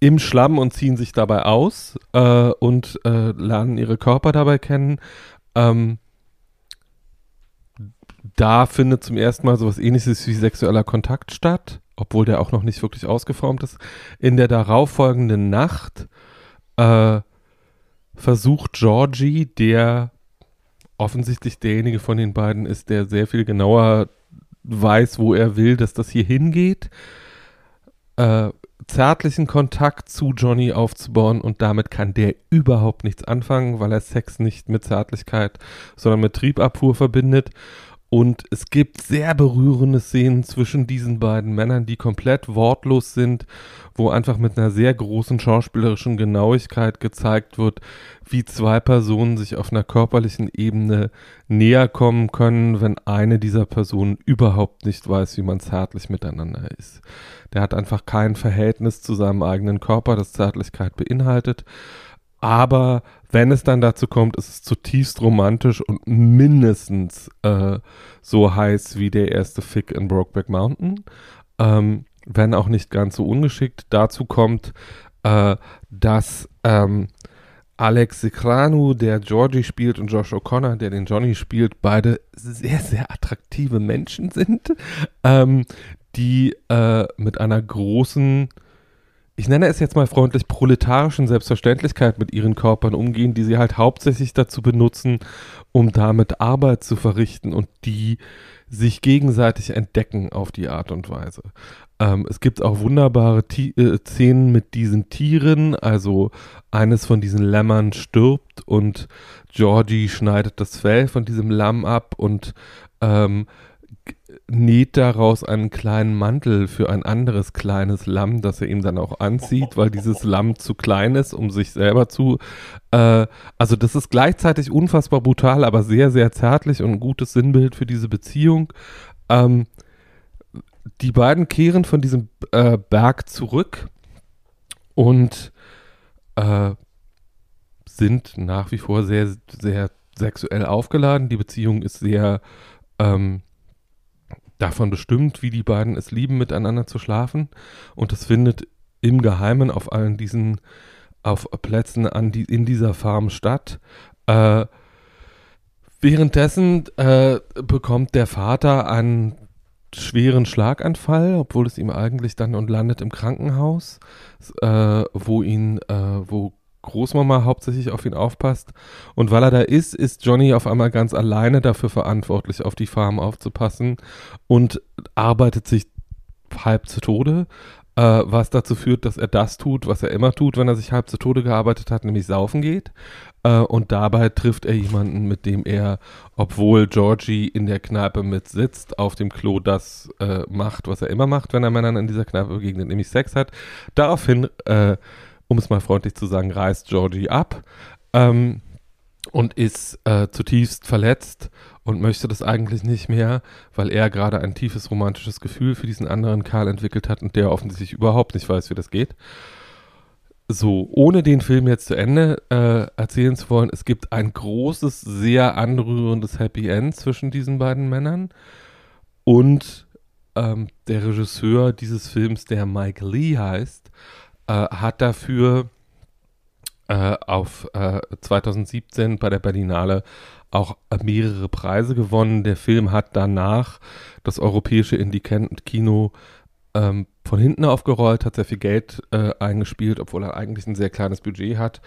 im Schlamm und ziehen sich dabei aus äh, und äh, lernen ihre Körper dabei kennen. Ähm, da findet zum ersten Mal sowas ähnliches wie sexueller Kontakt statt, obwohl der auch noch nicht wirklich ausgeformt ist. In der darauffolgenden Nacht äh, versucht Georgie, der offensichtlich derjenige von den beiden ist, der sehr viel genauer weiß, wo er will, dass das hier hingeht, äh, zärtlichen Kontakt zu Johnny aufzubauen und damit kann der überhaupt nichts anfangen, weil er Sex nicht mit Zärtlichkeit, sondern mit Triebabfuhr verbindet. Und es gibt sehr berührende Szenen zwischen diesen beiden Männern, die komplett wortlos sind, wo einfach mit einer sehr großen schauspielerischen Genauigkeit gezeigt wird, wie zwei Personen sich auf einer körperlichen Ebene näher kommen können, wenn eine dieser Personen überhaupt nicht weiß, wie man zärtlich miteinander ist. Der hat einfach kein Verhältnis zu seinem eigenen Körper, das Zärtlichkeit beinhaltet. Aber wenn es dann dazu kommt, ist es zutiefst romantisch und mindestens äh, so heiß wie der erste Fick in Brokeback Mountain. Ähm, wenn auch nicht ganz so ungeschickt. Dazu kommt, äh, dass ähm, Alex Sikranu, der Georgie spielt, und Josh O'Connor, der den Johnny spielt, beide sehr, sehr attraktive Menschen sind, ähm, die äh, mit einer großen ich nenne es jetzt mal freundlich, proletarischen Selbstverständlichkeit mit ihren Körpern umgehen, die sie halt hauptsächlich dazu benutzen, um damit Arbeit zu verrichten und die sich gegenseitig entdecken auf die Art und Weise. Ähm, es gibt auch wunderbare T äh, Szenen mit diesen Tieren, also eines von diesen Lämmern stirbt und Georgie schneidet das Fell von diesem Lamm ab und ähm, näht daraus einen kleinen Mantel für ein anderes kleines Lamm, das er ihm dann auch anzieht, weil dieses Lamm zu klein ist, um sich selber zu. Äh, also das ist gleichzeitig unfassbar brutal, aber sehr, sehr zärtlich und ein gutes Sinnbild für diese Beziehung. Ähm, die beiden kehren von diesem äh, Berg zurück und äh, sind nach wie vor sehr, sehr sexuell aufgeladen. Die Beziehung ist sehr ähm, davon bestimmt, wie die beiden es lieben, miteinander zu schlafen. Und das findet im Geheimen auf allen diesen auf Plätzen an die, in dieser Farm statt. Äh, währenddessen äh, bekommt der Vater einen schweren Schlaganfall, obwohl es ihm eigentlich dann und landet im Krankenhaus, äh, wo ihn, äh, wo Großmama hauptsächlich auf ihn aufpasst. Und weil er da ist, ist Johnny auf einmal ganz alleine dafür verantwortlich, auf die Farm aufzupassen und arbeitet sich halb zu Tode, äh, was dazu führt, dass er das tut, was er immer tut, wenn er sich halb zu Tode gearbeitet hat, nämlich saufen geht. Äh, und dabei trifft er jemanden, mit dem er, obwohl Georgie in der Kneipe mit sitzt, auf dem Klo das äh, macht, was er immer macht, wenn er Männern in dieser Kneipe begegnet, nämlich Sex hat. Daraufhin äh, um es mal freundlich zu sagen, reißt Georgie ab ähm, und ist äh, zutiefst verletzt und möchte das eigentlich nicht mehr, weil er gerade ein tiefes romantisches Gefühl für diesen anderen Karl entwickelt hat und der offensichtlich überhaupt nicht weiß, wie das geht. So, ohne den Film jetzt zu Ende äh, erzählen zu wollen, es gibt ein großes, sehr anrührendes Happy End zwischen diesen beiden Männern und ähm, der Regisseur dieses Films, der Mike Lee heißt, äh, hat dafür äh, auf äh, 2017 bei der Berlinale auch mehrere Preise gewonnen. Der Film hat danach das europäische Indie-Kino ähm, von hinten aufgerollt, hat sehr viel Geld äh, eingespielt, obwohl er eigentlich ein sehr kleines Budget hat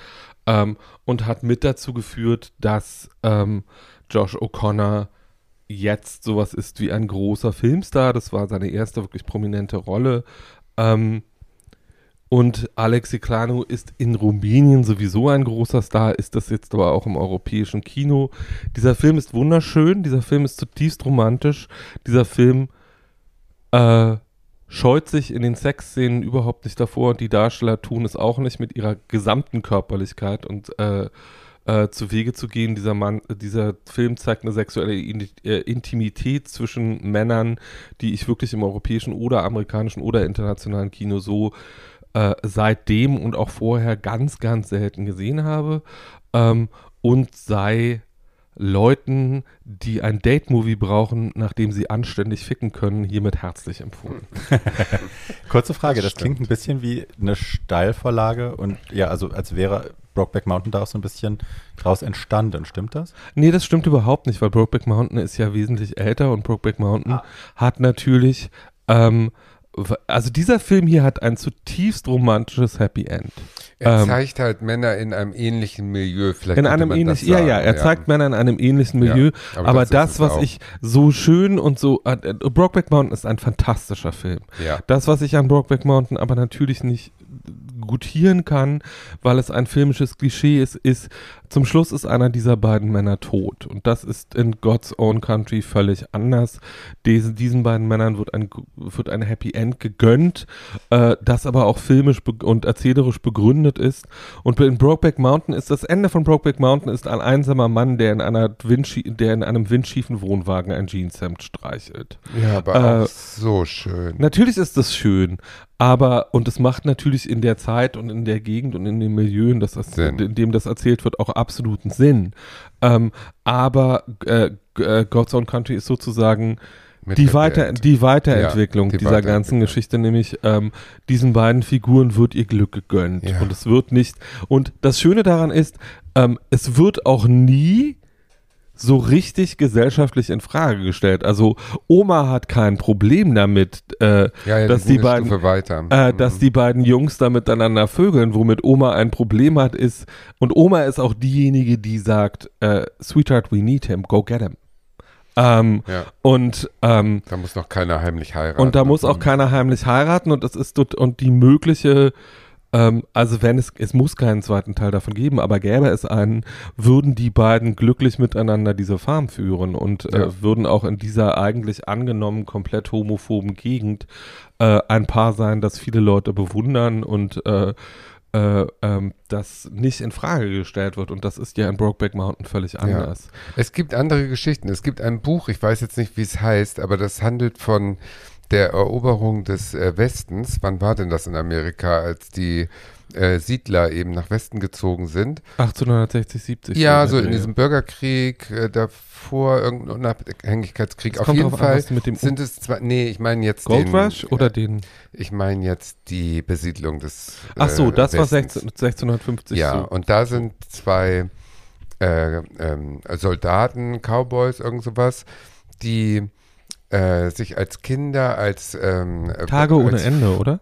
ähm, und hat mit dazu geführt, dass ähm, Josh O'Connor jetzt sowas ist wie ein großer Filmstar. Das war seine erste wirklich prominente Rolle. Ähm, und Alexi Klanu ist in Rumänien sowieso ein großer Star, ist das jetzt aber auch im europäischen Kino. Dieser Film ist wunderschön, dieser Film ist zutiefst romantisch, dieser Film äh, scheut sich in den Sexszenen überhaupt nicht davor und die Darsteller tun es auch nicht mit ihrer gesamten Körperlichkeit und äh, äh, zu Wege zu gehen. Dieser Mann, dieser Film zeigt eine sexuelle äh, Intimität zwischen Männern, die ich wirklich im europäischen oder amerikanischen oder internationalen Kino so äh, seitdem und auch vorher ganz, ganz selten gesehen habe ähm, und sei Leuten, die ein Date-Movie brauchen, nachdem sie anständig ficken können, hiermit herzlich empfohlen. Kurze Frage, das, das klingt ein bisschen wie eine Steilvorlage und ja, also als wäre Brokeback Mountain da auch so ein bisschen draus entstanden, stimmt das? Nee, das stimmt überhaupt nicht, weil Brokeback Mountain ist ja wesentlich älter und Brokeback Mountain ah. hat natürlich ähm, also dieser Film hier hat ein zutiefst romantisches Happy End. Er ähm, zeigt halt Männer in einem ähnlichen Milieu. Vielleicht in einem ähnlichen, ja, ja, er ja. zeigt Männer in einem ähnlichen Milieu. Ja, aber, aber, das, das was auch. ich so schön und so, äh, Brokeback Mountain ist ein fantastischer Film. Ja. Das, was ich an Brokeback Mountain aber natürlich nicht gutieren kann, weil es ein filmisches Klischee ist, ist zum Schluss ist einer dieser beiden Männer tot. Und das ist in God's Own Country völlig anders. Diese, diesen beiden Männern wird ein, wird ein Happy End gegönnt, äh, das aber auch filmisch und erzählerisch begründet ist. Und in Brokeback Mountain ist das Ende von Brokeback Mountain ist ein einsamer Mann, der in einer Windschie der in einem windschiefen Wohnwagen ein Jeanshemd streichelt. Ja, aber Äh, auch so schön. Natürlich ist das schön, aber und es macht natürlich in der Zeit und in der Gegend und in dem Milieu, in, das, in dem das erzählt wird, auch absoluten Sinn. Ähm, aber äh, äh, God's Own Country ist sozusagen die, Weiter, die Weiterentwicklung Ja, die dieser ganzen. Geschichte, nämlich ähm, diesen beiden Figuren wird ihr Glück gegönnt. Ja. Und es wird nicht. Und das Schöne daran ist, ähm, es wird auch nie so richtig gesellschaftlich in Frage gestellt. Also Oma hat kein Problem damit, äh, ja, ja, dass die eine beiden, äh, Mhm. dass die beiden Jungs da miteinander vögeln, womit Oma ein Problem hat, ist, und Oma ist auch diejenige, die sagt, äh, Sweetheart, we need him, go get him. Ähm, ja, und ähm, da muss noch keiner heimlich heiraten. und da muss auch Mhm. keiner heimlich heiraten und das ist und die mögliche ähm, also wenn es, es muss keinen zweiten Teil davon geben, aber gäbe es einen, würden die beiden glücklich miteinander diese Farm führen und Ja. äh, würden auch in dieser eigentlich angenommen komplett homophoben Gegend äh, ein Paar sein, das viele Leute bewundern und äh, äh, ähm, das nicht in Frage gestellt wird und das ist ja in Brokeback Mountain völlig anders. Es gibt andere Geschichten. Es gibt ein Buch, ich weiß jetzt nicht, wie es heißt, aber das handelt von der Eroberung des äh, Westens. Wann war denn das in Amerika, als die äh, Siedler eben nach Westen gezogen sind? 1860, 70. ja, so in diesem Bürgerkrieg, äh, davor irgendein Unabhängigkeitskrieg. Es Auf jeden an, Fall dem sind es zwar, nee, ich meine jetzt Gold den, Rush oder den Ich meine jetzt die Besiedlung des Ach so, äh, das war Westens. 16, 1650 Ja, so. und da sind zwei äh, ähm, Soldaten, Cowboys, irgend sowas, die äh, sich als Kinder, als ähm, äh, Tage ohne als, Ende, oder?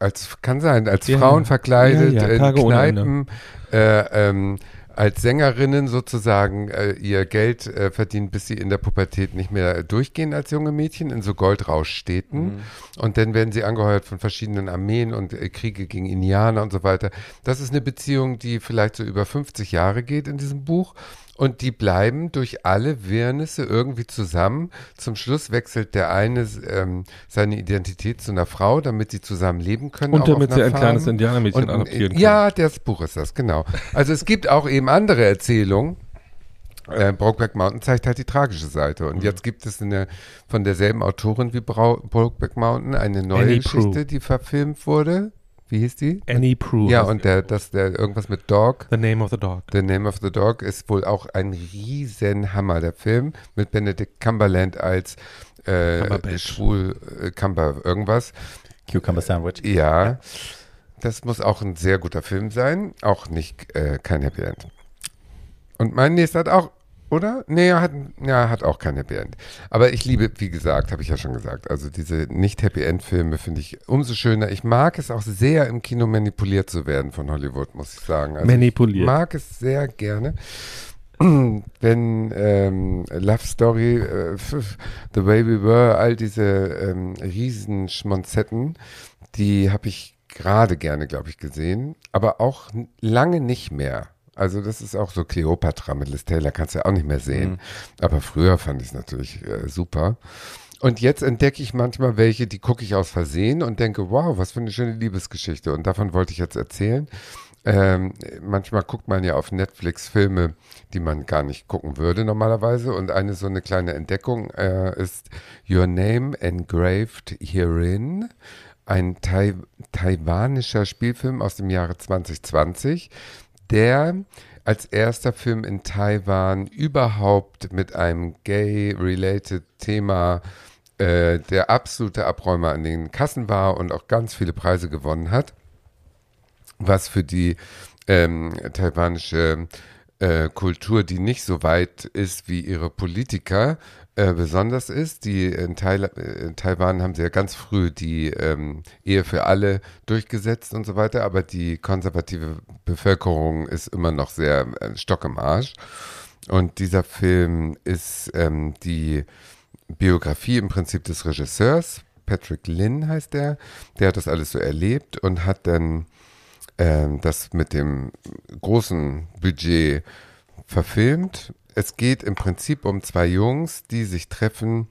als kann sein, als Ja, Frauen verkleidet, Ja, ja, in ohne Kneipen, äh, ähm, als Sängerinnen sozusagen äh, ihr Geld äh, verdienen, bis sie in der Pubertät nicht mehr durchgehen als junge Mädchen in so Goldrauschstädten. Und dann werden sie angeheuert von verschiedenen Armeen und äh, Kriege gegen Indianer und so weiter. Das ist eine Beziehung, die vielleicht so über 50 Jahre geht in diesem Buch. Und die bleiben durch alle Wirrnisse irgendwie zusammen. Zum Schluss wechselt der eine ähm, seine Identität zu einer Frau, damit sie zusammen leben können. Und damit sie ein Farm. kleines Indianermädchen adoptieren können. Ja, das Buch ist das, genau. Also es gibt auch eben andere Erzählungen. Äh, Brokeback Mountain zeigt halt die tragische Seite. Mhm. Und jetzt gibt es eine, von derselben Autorin wie Brau Brokeback Mountain eine neue Annie Geschichte, Proulx. die verfilmt wurde. Wie hieß die? Annie Prue. ja, und der, das, der irgendwas mit Dog. The Name of the Dog. The Name of the Dog ist wohl auch ein riesen Hammer, der Film, mit Benedict Cumberland als äh, schwul äh, Cumber irgendwas. Cucumber Sandwich. Ja, das muss auch ein sehr guter Film sein. Auch nicht äh, kein Happy End. Und mein nächster hat auch, oder? Nee, er hat, ja, hat auch kein Happy End. Aber ich liebe, wie gesagt, habe ich ja schon gesagt, also diese nicht-Happy End-Filme finde ich umso schöner. Ich mag es auch sehr, im Kino manipuliert zu werden von Hollywood, muss ich sagen. Also Manipuliert. Ich mag es sehr gerne. Wenn ähm, Love Story, äh, The Way We Were, all diese ähm, Riesenschmonzetten, die habe ich gerade gerne, glaube ich, gesehen, aber auch lange nicht mehr. Also das ist auch so Cleopatra mit Liz Taylor, kannst du ja auch nicht mehr sehen. Aber früher fand ich es natürlich äh, super. Und jetzt entdecke ich manchmal welche, die gucke ich aus Versehen und denke, wow, was für eine schöne Liebesgeschichte. Und davon wollte ich jetzt erzählen. Ähm, manchmal guckt man ja auf Netflix Filme, die man gar nicht gucken würde normalerweise. Und eine so eine kleine Entdeckung äh, ist Your Name Engraved Herein, ein Tai taiwanischer Spielfilm aus dem Jahre 2020, der als erster Film in Taiwan überhaupt mit einem gay-related Thema äh, der absolute Abräumer an den Kassen war und auch ganz viele Preise gewonnen hat was für die ähm, taiwanische äh, Kultur, die nicht so weit ist wie ihre Politiker, äh, besonders ist. Die in, Tail in Taiwan haben sie ja ganz früh die ähm, Ehe für alle durchgesetzt und so weiter, aber die konservative Bevölkerung ist immer noch sehr äh, Stock im Arsch. Und dieser Film ist ähm, die Biografie im Prinzip des Regisseurs. Patrick Lin heißt der. Der hat das alles so erlebt und hat dann ähm, das mit dem großen Budget verfilmt. Es geht im Prinzip um zwei Jungs, die sich treffen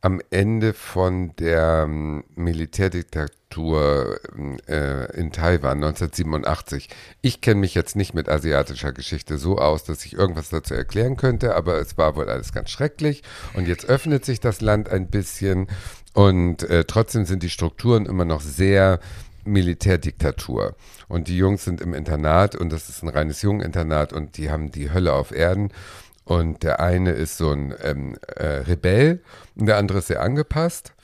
am Ende von der ähm, Militärdiktatur äh, in Taiwan 1987. Ich kenne mich jetzt nicht mit asiatischer Geschichte so aus, dass ich irgendwas dazu erklären könnte, aber es war wohl alles ganz schrecklich. Und jetzt öffnet sich das Land ein bisschen und äh, trotzdem sind die Strukturen immer noch sehr Militärdiktatur. Und die Jungs sind im Internat und das ist ein reines Jungeninternat und die haben die Hölle auf Erden. Und der eine ist so ein ähm, äh, Rebell und der andere ist sehr angepasst.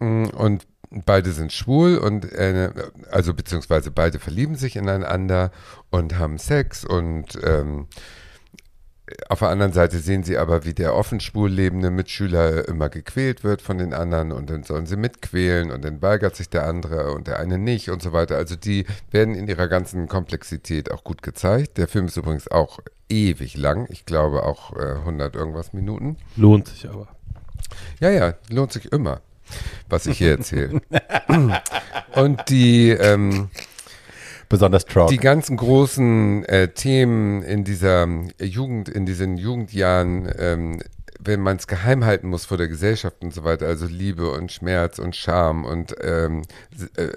Mm, und beide sind schwul und äh, also beziehungsweise beide verlieben sich ineinander und haben Sex und ähm, auf der anderen Seite sehen sie aber, wie der offen schwul lebende Mitschüler immer gequält wird von den anderen und dann sollen sie mitquälen und dann weigert sich der andere und der eine nicht und so weiter. Also die werden in ihrer ganzen Komplexität auch gut gezeigt. Der Film ist übrigens auch ewig lang. Ich glaube auch äh, 100 irgendwas Minuten. Lohnt sich aber. Ja, ja, lohnt sich immer, was ich hier erzähle. und die, ähm, Besonders Trout. die ganzen großen äh, Themen in dieser Jugend, in diesen Jugendjahren, ähm, wenn man es geheim halten muss vor der Gesellschaft und so weiter, also Liebe und Schmerz und Scham und ähm, äh,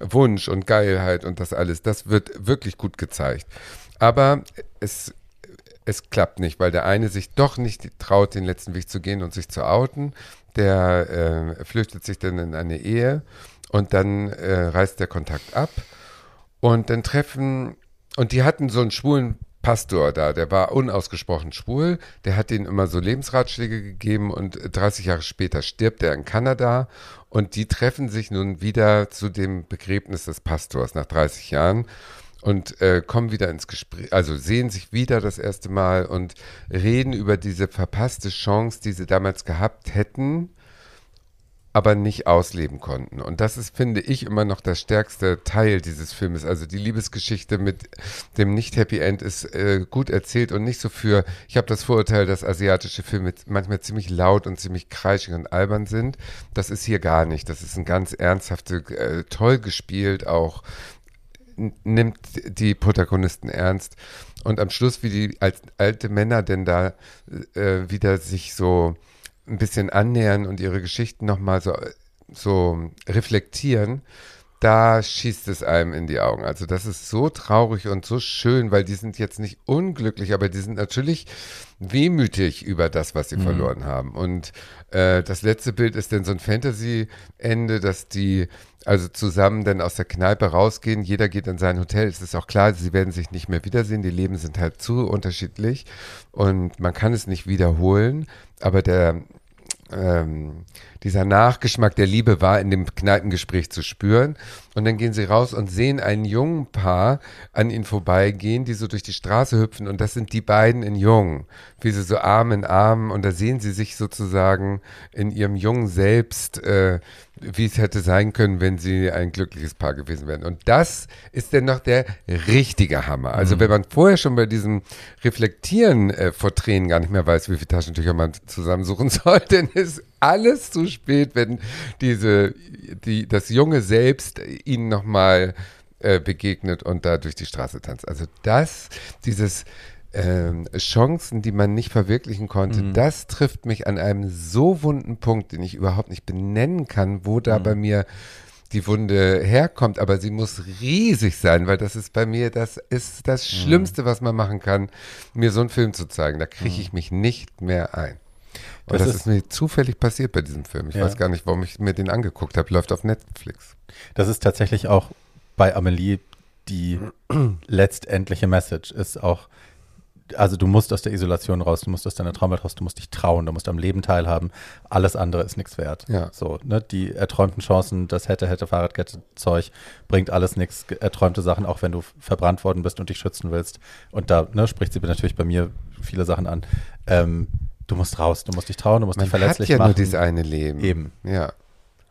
Wunsch und Geilheit und das alles, das wird wirklich gut gezeigt. Aber es, es klappt nicht, weil der eine sich doch nicht traut, den letzten Weg zu gehen und sich zu outen. Der äh, flüchtet sich dann in eine Ehe und dann äh, reißt der Kontakt ab. Und dann treffen, und die hatten so einen schwulen Pastor da, der war unausgesprochen schwul, der hat ihnen immer so Lebensratschläge gegeben und 30 Jahre später stirbt er in Kanada. Und die treffen sich nun wieder zu dem Begräbnis des Pastors nach 30 Jahren und äh, kommen wieder ins Gespräch, also sehen sich wieder das erste Mal und reden über diese verpasste Chance, die sie damals gehabt hätten, aber nicht ausleben konnten. Und das ist, finde ich, immer noch der stärkste Teil dieses Filmes. Also die Liebesgeschichte mit dem Nicht-Happy End ist äh, gut erzählt und nicht so für, ich habe das Vorurteil, dass asiatische Filme manchmal ziemlich laut und ziemlich kreischig und albern sind. Das ist hier gar nicht. Das ist ein ganz ernsthafte, äh, toll gespielt, auch nimmt die Protagonisten ernst. Und am Schluss, wie die als alte Männer denn da äh, wieder sich so ein bisschen annähern und ihre Geschichten nochmal so, so reflektieren, da schießt es einem in die Augen. Also das ist so traurig und so schön, weil die sind jetzt nicht unglücklich, aber die sind natürlich wehmütig über das, was sie verloren haben. Und äh, das letzte Bild ist dann so ein Fantasy-Ende, dass die also zusammen dann aus der Kneipe rausgehen. Jeder geht in sein Hotel. Es ist auch klar, sie werden sich nicht mehr wiedersehen. Die Leben sind halt zu unterschiedlich und man kann es nicht wiederholen. Aber der ähm, dieser Nachgeschmack der Liebe war in dem Kneipengespräch zu spüren. Und dann gehen sie raus und sehen ein jungen Paar an ihnen vorbeigehen, die so durch die Straße hüpfen. Und das sind die beiden in Jung, wie sie so Arm in Arm. Und da sehen sie sich sozusagen in ihrem jungen Selbst, äh, wie es hätte sein können, wenn sie ein glückliches Paar gewesen wären. Und das ist dann noch der richtige Hammer. Also wenn man vorher schon bei diesem Reflektieren äh, vor Tränen gar nicht mehr weiß, wie viele Taschentücher man zusammensuchen soll, dann ist alles zu spät, wenn diese, die, das junge Selbst ihnen nochmal äh, begegnet und da durch die Straße tanzt. Also das, dieses ähm, Chancen, die man nicht verwirklichen konnte, das trifft mich an einem so wunden Punkt, den ich überhaupt nicht benennen kann, wo da bei mir die Wunde herkommt, aber sie muss riesig sein, weil das ist bei mir, das ist das Schlimmste, was man machen kann, mir so einen Film zu zeigen. Da kriege ich mich nicht mehr ein. Und Das das, ist- ist, mir zufällig passiert bei diesem Film. Ich Ja. weiß gar nicht, warum ich mir den angeguckt habe. Läuft auf Netflix. Das ist tatsächlich auch bei Amelie die letztendliche Message. Ist auch, also du musst aus der Isolation raus, du musst aus deiner Traumwelt raus, du musst dich trauen, du musst am Leben teilhaben. Alles andere ist nichts wert. Ja. So, ne, die erträumten Chancen, das hätte, hätte Fahrradkette-Zeug, bringt alles nichts. Erträumte Sachen, auch wenn du verbrannt worden bist und dich schützen willst. Und da ne, spricht sie natürlich bei mir viele Sachen an. Ähm, du musst raus, du musst dich trauen, du musst Man dich verletzlich hat ja machen. nur dieses eine Leben. Eben. Ja.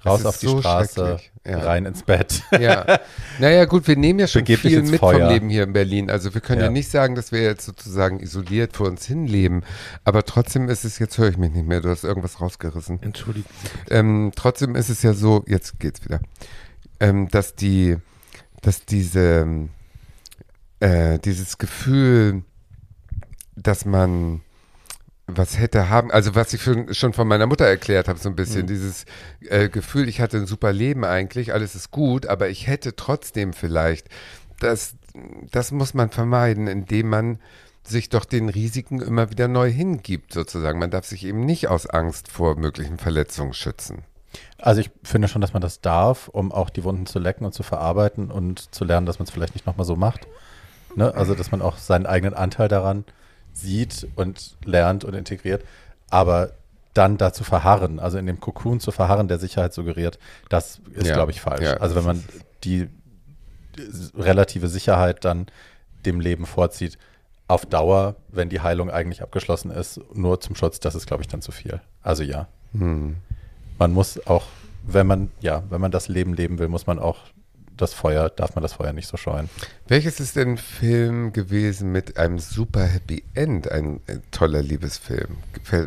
Raus auf die so Straße. Ja. rein ins Bett. Ja. Naja, gut, wir nehmen ja schon Begeb viel mit Feuer. vom Leben hier in Berlin. Also wir können ja. Ja. nicht sagen, dass wir jetzt sozusagen isoliert vor uns hin leben. Aber trotzdem ist es, jetzt höre ich mich nicht mehr, du hast irgendwas rausgerissen. Entschuldigung. Ähm, trotzdem ist es ja so, jetzt geht's wieder, ähm, dass die, dass diese, äh, dieses Gefühl dass man was hätte haben, also was ich schon, schon von meiner Mutter erklärt habe, so ein bisschen, Mhm. dieses äh, Gefühl, ich hatte ein super Leben eigentlich, alles ist gut, aber ich hätte trotzdem vielleicht, das, das muss man vermeiden, indem man sich doch den Risiken immer wieder neu hingibt, sozusagen. Man darf sich eben nicht aus Angst vor möglichen Verletzungen schützen. Also ich finde schon, dass man das darf, um auch die Wunden zu lecken und zu verarbeiten und zu lernen, dass man es vielleicht nicht nochmal so macht. Ne? Also dass man auch seinen eigenen Anteil daran sieht und lernt und integriert. Aber dann dazu verharren, also in dem Kokon zu verharren, der Sicherheit suggeriert, das ist, Ja, glaube ich, falsch. ja, also wenn man die relative Sicherheit dann dem Leben vorzieht, auf Dauer, wenn die Heilung eigentlich abgeschlossen ist, nur zum Schutz, das ist, glaube ich, dann zu viel. Also ja Hm. man muss auch, wenn man, ja, wenn man das Leben leben will, muss man auch das Feuer, darf man das Feuer nicht so scheuen. Welches ist denn ein Film gewesen mit einem super Happy End, ein äh, toller Liebesfilm?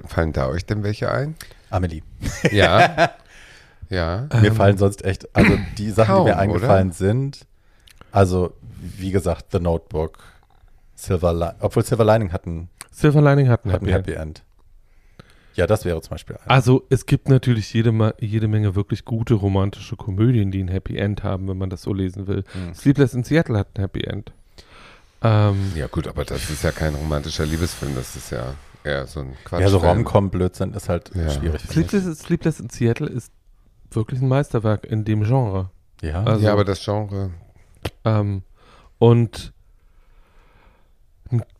Fallen da euch denn welche ein? Amelie. Ja. ja. Mir fallen sonst echt, also die Sachen, kaum, die mir eingefallen oder? sind, also wie gesagt, The Notebook, Silver Lining, obwohl Silver Lining hat ein, Silver Lining hat ein hat ein Happy, Happy End. Ja, das wäre zum Beispiel ein. Also es gibt natürlich jede, jede Menge wirklich gute romantische Komödien, die ein Happy End haben, wenn man das so lesen will. Mhm. Sleepless in Seattle hat ein Happy End. Ähm, Ja, gut, aber das ist ja kein romantischer Liebesfilm, das ist ja eher so ein Quatsch. ja, so Rom-Com-Blödsinn ist halt Ja. schwierig. Sleepless, Sleepless in Seattle ist wirklich ein Meisterwerk in dem Genre. Ja, Also- ja, aber das Genre. Ähm, und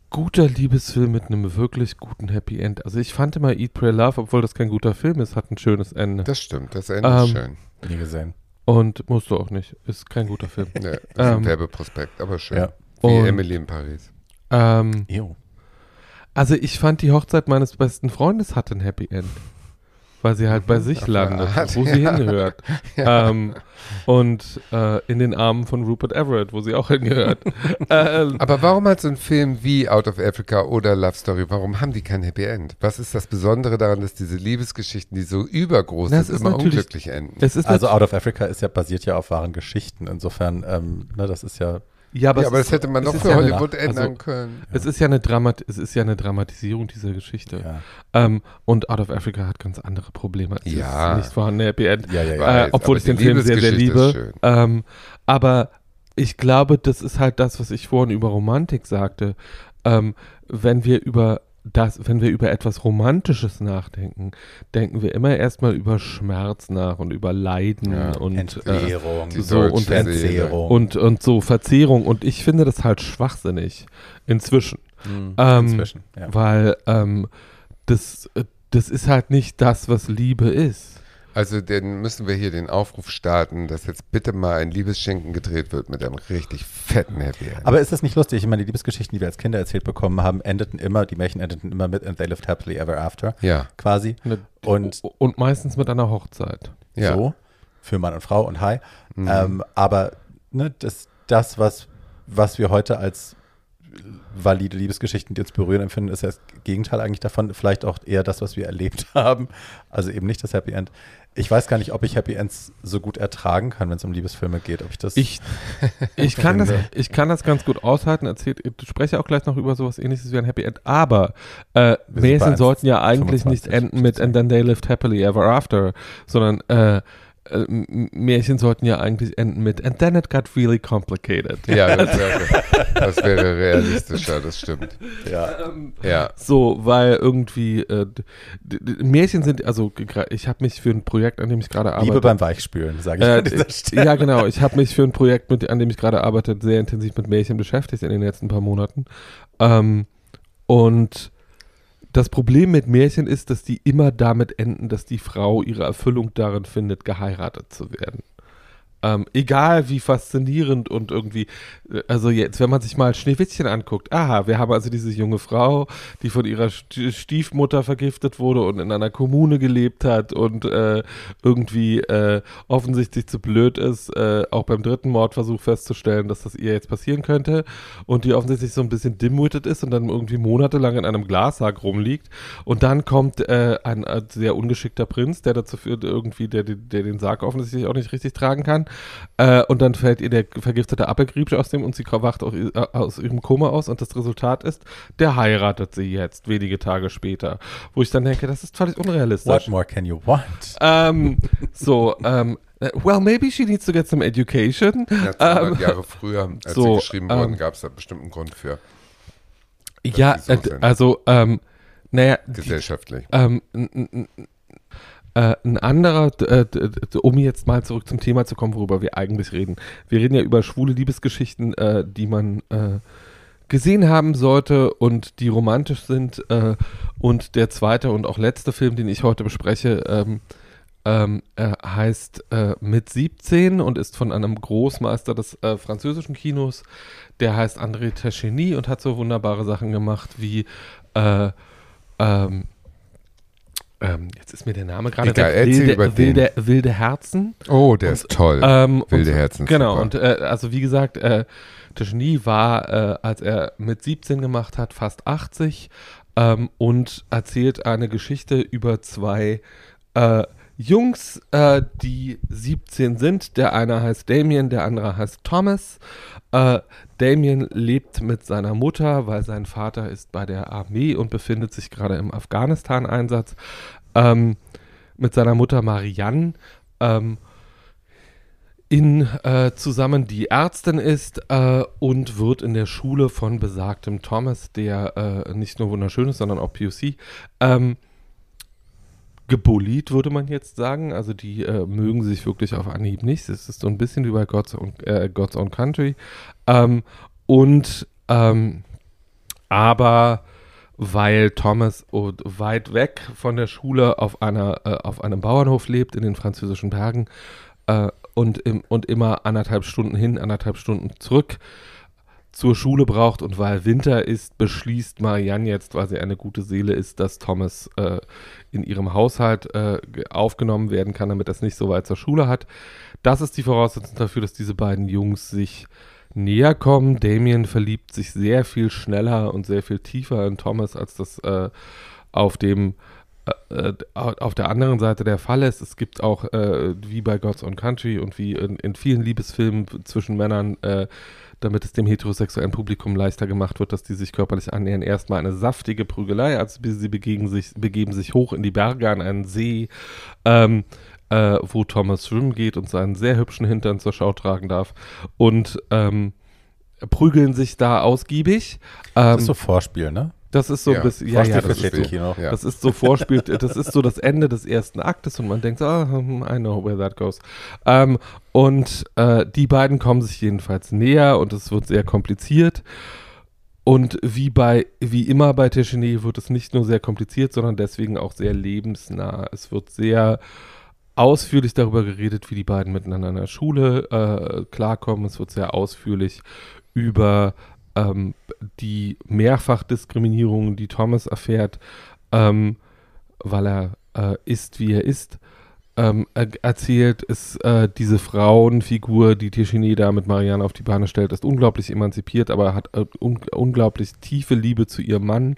guter Liebesfilm mit einem wirklich guten Happy End. Also ich fand immer Eat, Pray, Love, obwohl das kein guter Film ist, hat ein schönes Ende. Das stimmt, das Ende ist Ähm, schön. nie gesehen. Und musst du auch nicht. Ist kein guter Film. Ja, das ist ein ähm, Werbeprospekt, aber schön. Ja. Wie Und- Emily in Paris. Ähm, also ich fand die Hochzeit meines besten Freundes hatte ein Happy End. Weil sie halt bei sich Auf eine landet, Art, wo sie ja. hingehört. Ähm, und äh, in den Armen von Rupert Everett, wo sie auch hingehört. ähm, Aber warum hat so ein Film wie Out of Africa oder Love Story, warum haben die kein Happy End? Was ist das Besondere daran, dass diese Liebesgeschichten, die so übergroß Na, sind, ist immer natürlich- unglücklich enden? Also Out of Africa ist ja basiert ja auf wahren Geschichten. Insofern, ähm, ne, das ist ja ja, aber, ja, aber das hätte man ist für ja eine- Hollywood ändern also, können. Es ist ja eine Dramat es ist ja eine Dramatisierung dieser Geschichte. ja. Ähm, und Out of Africa hat ganz andere Probleme. Es Ja. ist nicht vorhanden Happy End. Ja, ja, ja. Äh, obwohl ich den Film sehr, sehr liebe. Ähm, aber ich glaube, das ist halt das, was ich vorhin über Romantik sagte. Ähm, wenn wir über das, wenn wir über etwas Romantisches nachdenken, denken wir immer erstmal über Schmerz nach und über Leiden Ja, und äh, Entbehrung, die so, und. Entzehrung. und, und so Verzehrung. Und ich finde das halt schwachsinnig inzwischen. Mhm. Ähm, Inzwischen, ja. Weil ähm, das, äh, das ist halt nicht das, was Liebe ist. Also dann müssen wir hier den Aufruf starten, dass jetzt bitte mal ein Liebesschinken gedreht wird mit einem richtig fetten Happy End. Aber ist das nicht lustig? Ich meine, die Liebesgeschichten, die wir als Kinder erzählt bekommen haben, endeten immer, die Märchen endeten immer mit And they lived happily ever after, ja, quasi. Und- und meistens mit einer Hochzeit. ja. So, für Mann und Frau und Hi. Mhm. Ähm, aber ne, das, das was, was wir heute als valide Liebesgeschichten, die uns berühren, empfinden, ist ja das Gegenteil eigentlich davon. Vielleicht auch eher das, was wir erlebt haben. Also eben nicht das Happy End. Ich weiß gar nicht, ob ich Happy Ends so gut ertragen kann, wenn es um Liebesfilme geht. Ob ich das. Ich, ich, kann das, ich kann das ganz gut aushalten. Erzählt, ich spreche auch gleich noch über sowas ähnliches wie ein Happy End. Aber äh, bei sollten ja eigentlich 1,25 nicht enden mit And then they lived happily ever after, sondern äh, äh, Märchen sollten ja eigentlich enden mit And then it got really complicated. ja das, wäre, das wäre realistischer, das stimmt. ja. Ja, So, weil irgendwie äh, Märchen sind, also ich habe mich für ein Projekt, an dem ich gerade arbeite. Liebe beim Weichspülen, sage ich Äh, an dieser Stelle. ja, genau. Ich habe mich für ein Projekt, mit, an dem ich gerade arbeite, sehr intensiv mit Märchen beschäftigt in den letzten paar Monaten. Ähm, und das Problem mit Märchen ist, dass die immer damit enden, dass die Frau ihre Erfüllung darin findet, geheiratet zu werden. Ähm, egal wie faszinierend und irgendwie, äh, also jetzt, wenn man sich mal Schneewittchen anguckt, aha, wir haben also diese junge Frau, die von ihrer St- Stiefmutter vergiftet wurde und in einer Kommune gelebt hat und äh, irgendwie äh, offensichtlich zu blöd ist, äh, auch beim dritten Mordversuch festzustellen, dass das ihr jetzt passieren könnte und die offensichtlich so ein bisschen dimwitted ist und dann irgendwie monatelang in einem Glassack rumliegt und dann kommt äh, ein, äh, sehr ungeschickter Prinz, der dazu führt, irgendwie, der, der den Sarg offensichtlich auch nicht richtig tragen kann Äh, und dann fällt ihr der vergiftete Appelgriebsch aus dem und sie wacht aus, äh, aus ihrem Koma aus und das Resultat ist, der heiratet sie jetzt, wenige Tage später. Wo ich dann denke, das ist völlig unrealistisch. What more can you want? Ähm, so, ähm, äh, well, maybe she needs to get some education. Ja, 200 Ähm, Jahre früher, als so, sie geschrieben wurden, ähm, gab es da bestimmt einen Grund für, ja, so äh, also, ähm, naja, die, gesellschaftlich. ähm, n- n- äh, ein anderer, äh, um jetzt mal zurück zum Thema zu kommen, worüber wir eigentlich reden. Wir reden ja über schwule Liebesgeschichten, äh, die man äh, gesehen haben sollte und die romantisch sind. Und der zweite und auch letzte Film, den ich heute bespreche, ähm, ähm, äh, heißt Mit 17 und ist von einem Großmeister des französischen Kinos. Der heißt André Techeny und hat so wunderbare Sachen gemacht wie äh, ähm, ähm, jetzt ist mir der Name gerade Egal, erzähl wilde, über den. wilde, wilde Herzen. Oh, der ist toll. Ähm, Wilde und, Herzen. Genau, super. und äh, also wie gesagt, äh, Genie war, äh, als er mit 17 gemacht hat, fast 80 ähm, und erzählt eine Geschichte über zwei äh, Jungs, äh, die 17 sind. Der eine heißt Damien, der andere heißt Thomas. Äh, Damien lebt mit seiner Mutter, weil sein Vater ist bei der Armee und befindet sich gerade im Afghanistan-Einsatz. Ähm, mit seiner Mutter Marianne. Ähm, in äh, zusammen die Ärztin ist äh, und wird in der Schule von besagtem Thomas, der äh, nicht nur wunderschön ist, sondern auch POC, ähm, gebullied, würde man jetzt sagen. Also die äh, mögen sich wirklich auf Anhieb nicht. Es ist so ein bisschen wie bei God's Own, äh, God's Own Country. Ähm, und ähm, aber weil Thomas weit weg von der Schule auf, einer, äh, auf einem Bauernhof lebt in den französischen Bergen äh, und, im, und immer anderthalb Stunden hin, anderthalb Stunden zurück zur Schule braucht und weil Winter ist, beschließt Marianne jetzt, weil sie eine gute Seele ist, dass Thomas äh, in ihrem Haushalt äh, ge- aufgenommen werden kann, damit er es nicht so weit zur Schule hat. Das ist die Voraussetzung dafür, dass diese beiden Jungs sich näher kommen. Damien verliebt sich sehr viel schneller und sehr viel tiefer in Thomas, als das äh, auf dem äh, äh, auf der anderen Seite der Fall ist. Es gibt auch, äh, wie bei God's Own Country und wie in, in vielen Liebesfilmen zwischen Männern, damit es dem heterosexuellen Publikum leichter gemacht wird, dass die sich körperlich annähern, erstmal eine saftige Prügelei. Also sie begeben sich, begeben sich hoch in die Berge an einen See, ähm, äh, wo Thomas schwimmen geht und seinen sehr hübschen Hintern zur Schau tragen darf. Und ähm, prügeln sich da ausgiebig. Ähm, Das ist so Vorspiel, ne? Das ist so Ja, ein bisschen, ja, ja, das ist. Ja. das ist so Vorspiel, das ist so das Ende des ersten Aktes und man denkt, so, ah, hm, I know where that goes. Ähm, und äh, die beiden kommen sich jedenfalls näher und es wird sehr kompliziert. Und wie bei, wie immer bei Techene wird es nicht nur sehr kompliziert, sondern deswegen auch sehr lebensnah. Es wird sehr ausführlich darüber geredet, wie die beiden miteinander in der Schule äh, klarkommen. Es wird sehr ausführlich über ähm, die Mehrfachdiskriminierung, die Thomas erfährt, ähm, weil er äh, ist, wie er ist, ähm, er erzählt, ist äh, diese Frauenfigur, die Tischini da mit Marianne auf die Beine stellt, ist unglaublich emanzipiert, aber hat äh, un unglaublich tiefe Liebe zu ihrem Mann,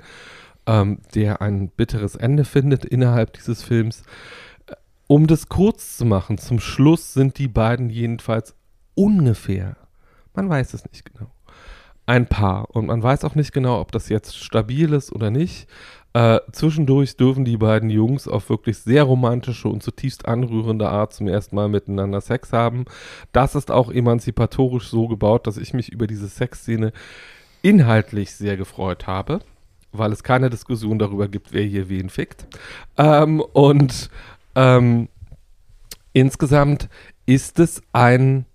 ähm, der ein bitteres Ende findet innerhalb dieses Films. Äh, Um das kurz zu machen, zum Schluss sind die beiden jedenfalls ungefähr, man weiß es nicht genau, ein Paar. Und man weiß auch nicht genau, ob das jetzt stabil ist oder nicht. Äh, zwischendurch dürfen die beiden Jungs auf wirklich sehr romantische und zutiefst anrührende Art zum ersten Mal miteinander Sex haben. Das ist auch emanzipatorisch so gebaut, dass ich mich über diese Sexszene inhaltlich sehr gefreut habe, weil es keine Diskussion darüber gibt, wer hier wen fickt. Ähm, und ähm, insgesamt ist es ein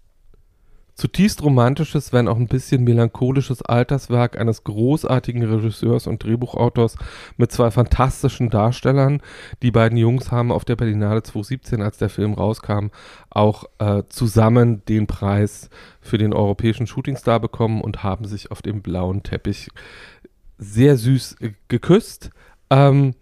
zutiefst romantisches, wenn auch ein bisschen melancholisches Alterswerk eines großartigen Regisseurs und Drehbuchautors mit zwei fantastischen Darstellern. Die beiden Jungs haben auf der Berlinale 2017, als der Film rauskam, auch äh, zusammen den Preis für den europäischen Shootingstar bekommen und haben sich auf dem blauen Teppich sehr süß äh, geküsst. Ähm,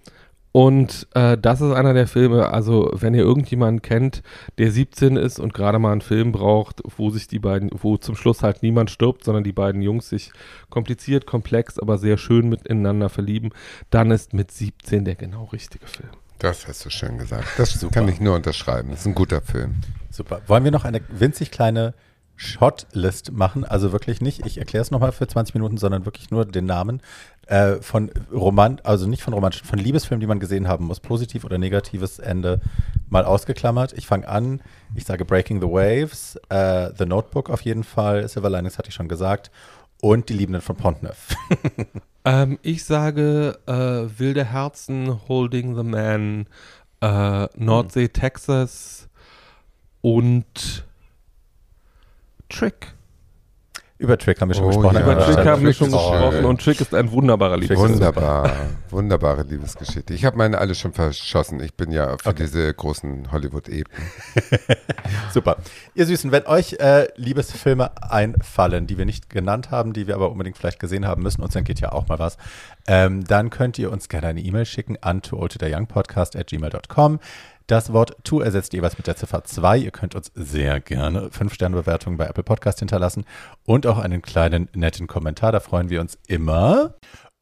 und äh, das ist einer der Filme, also wenn ihr irgendjemanden kennt, der 17 ist und gerade mal einen Film braucht, wo sich die beiden, wo zum Schluss halt niemand stirbt, sondern die beiden Jungs sich kompliziert, komplex, aber sehr schön miteinander verlieben, dann ist mit 17 der genau richtige Film. Das hast du schön gesagt. Das Super. kann ich nur unterschreiben. Das ist ein guter Film. Super. Wollen wir noch eine winzig kleine Shotlist machen? Also wirklich nicht, ich erkläre es nochmal für 20 Minuten, sondern wirklich nur den Namen äh, von Roman, also nicht von romantischen, von Liebesfilmen, die man gesehen haben muss, positiv oder negatives Ende mal ausgeklammert. Ich fange an, ich sage Breaking the Waves, äh, The Notebook auf jeden Fall, Silver Linings hatte ich schon gesagt und Die Liebenden von Pontneuf. Ähm, ich sage äh, Wilde Herzen, Holding the Man, äh, Nordsee, Texas und Trick. Über Trick haben wir schon Oh gesprochen. ja. Über Trick Trick haben wir schon gesprochen und Trick ist ein wunderbarer ist Wunderbar. Wunderbare Liebesgeschichte. Ich habe meine alle schon verschossen. Ich bin ja für Okay. diese großen Hollywood-Eben. Super. Ihr Süßen, wenn euch äh, Liebesfilme einfallen, die wir nicht genannt haben, die wir aber unbedingt vielleicht gesehen haben müssen, uns dann geht ja auch mal was, ähm, dann könnt ihr uns gerne eine E-Mail schicken an tooldtotheyoungpodcast at gmail.com. Das Wort to ersetzt jeweils mit der Ziffer 2. Ihr könnt uns sehr gerne 5-Sterne-Bewertungen bei Apple Podcast hinterlassen und auch einen kleinen netten Kommentar. Da freuen wir uns immer.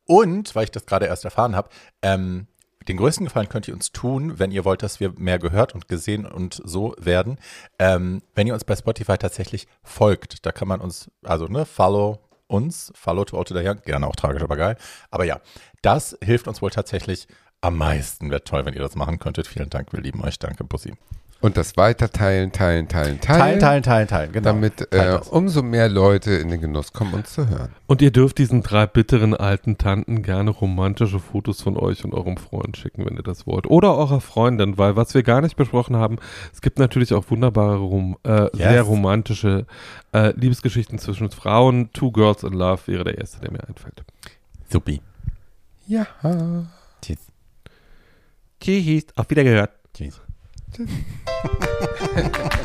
Und, weil ich das gerade erst erfahren habe, ähm, den größten Gefallen könnt ihr uns tun, wenn ihr wollt, dass wir mehr gehört und gesehen und so werden, ähm, wenn ihr uns bei Spotify tatsächlich folgt. Da kann man uns, also ne, follow uns, follow to Auto Young, gerne auch tragisch, aber geil. Aber ja, das hilft uns wohl tatsächlich am meisten. Wäre toll, wenn ihr das machen könntet. Vielen Dank, wir lieben euch. Danke, Bussi. Und das weiter teilen, teilen, teilen, teilen. Teilen, teilen, teilen, teilen, genau. Damit äh, umso mehr Leute in den Genuss kommen, uns zu hören. Und ihr dürft diesen drei bitteren alten Tanten gerne romantische Fotos von euch und eurem Freund schicken, wenn ihr das wollt. Oder eurer Freundin, weil was wir gar nicht besprochen haben, es gibt natürlich auch wunderbare, rom äh, sehr romantische äh, Liebesgeschichten zwischen Frauen. Two Girls in Love wäre der erste, der mir einfällt. Supi. Ja. Tschüss. Tschüss, auf Wiedergehört. Tschüss.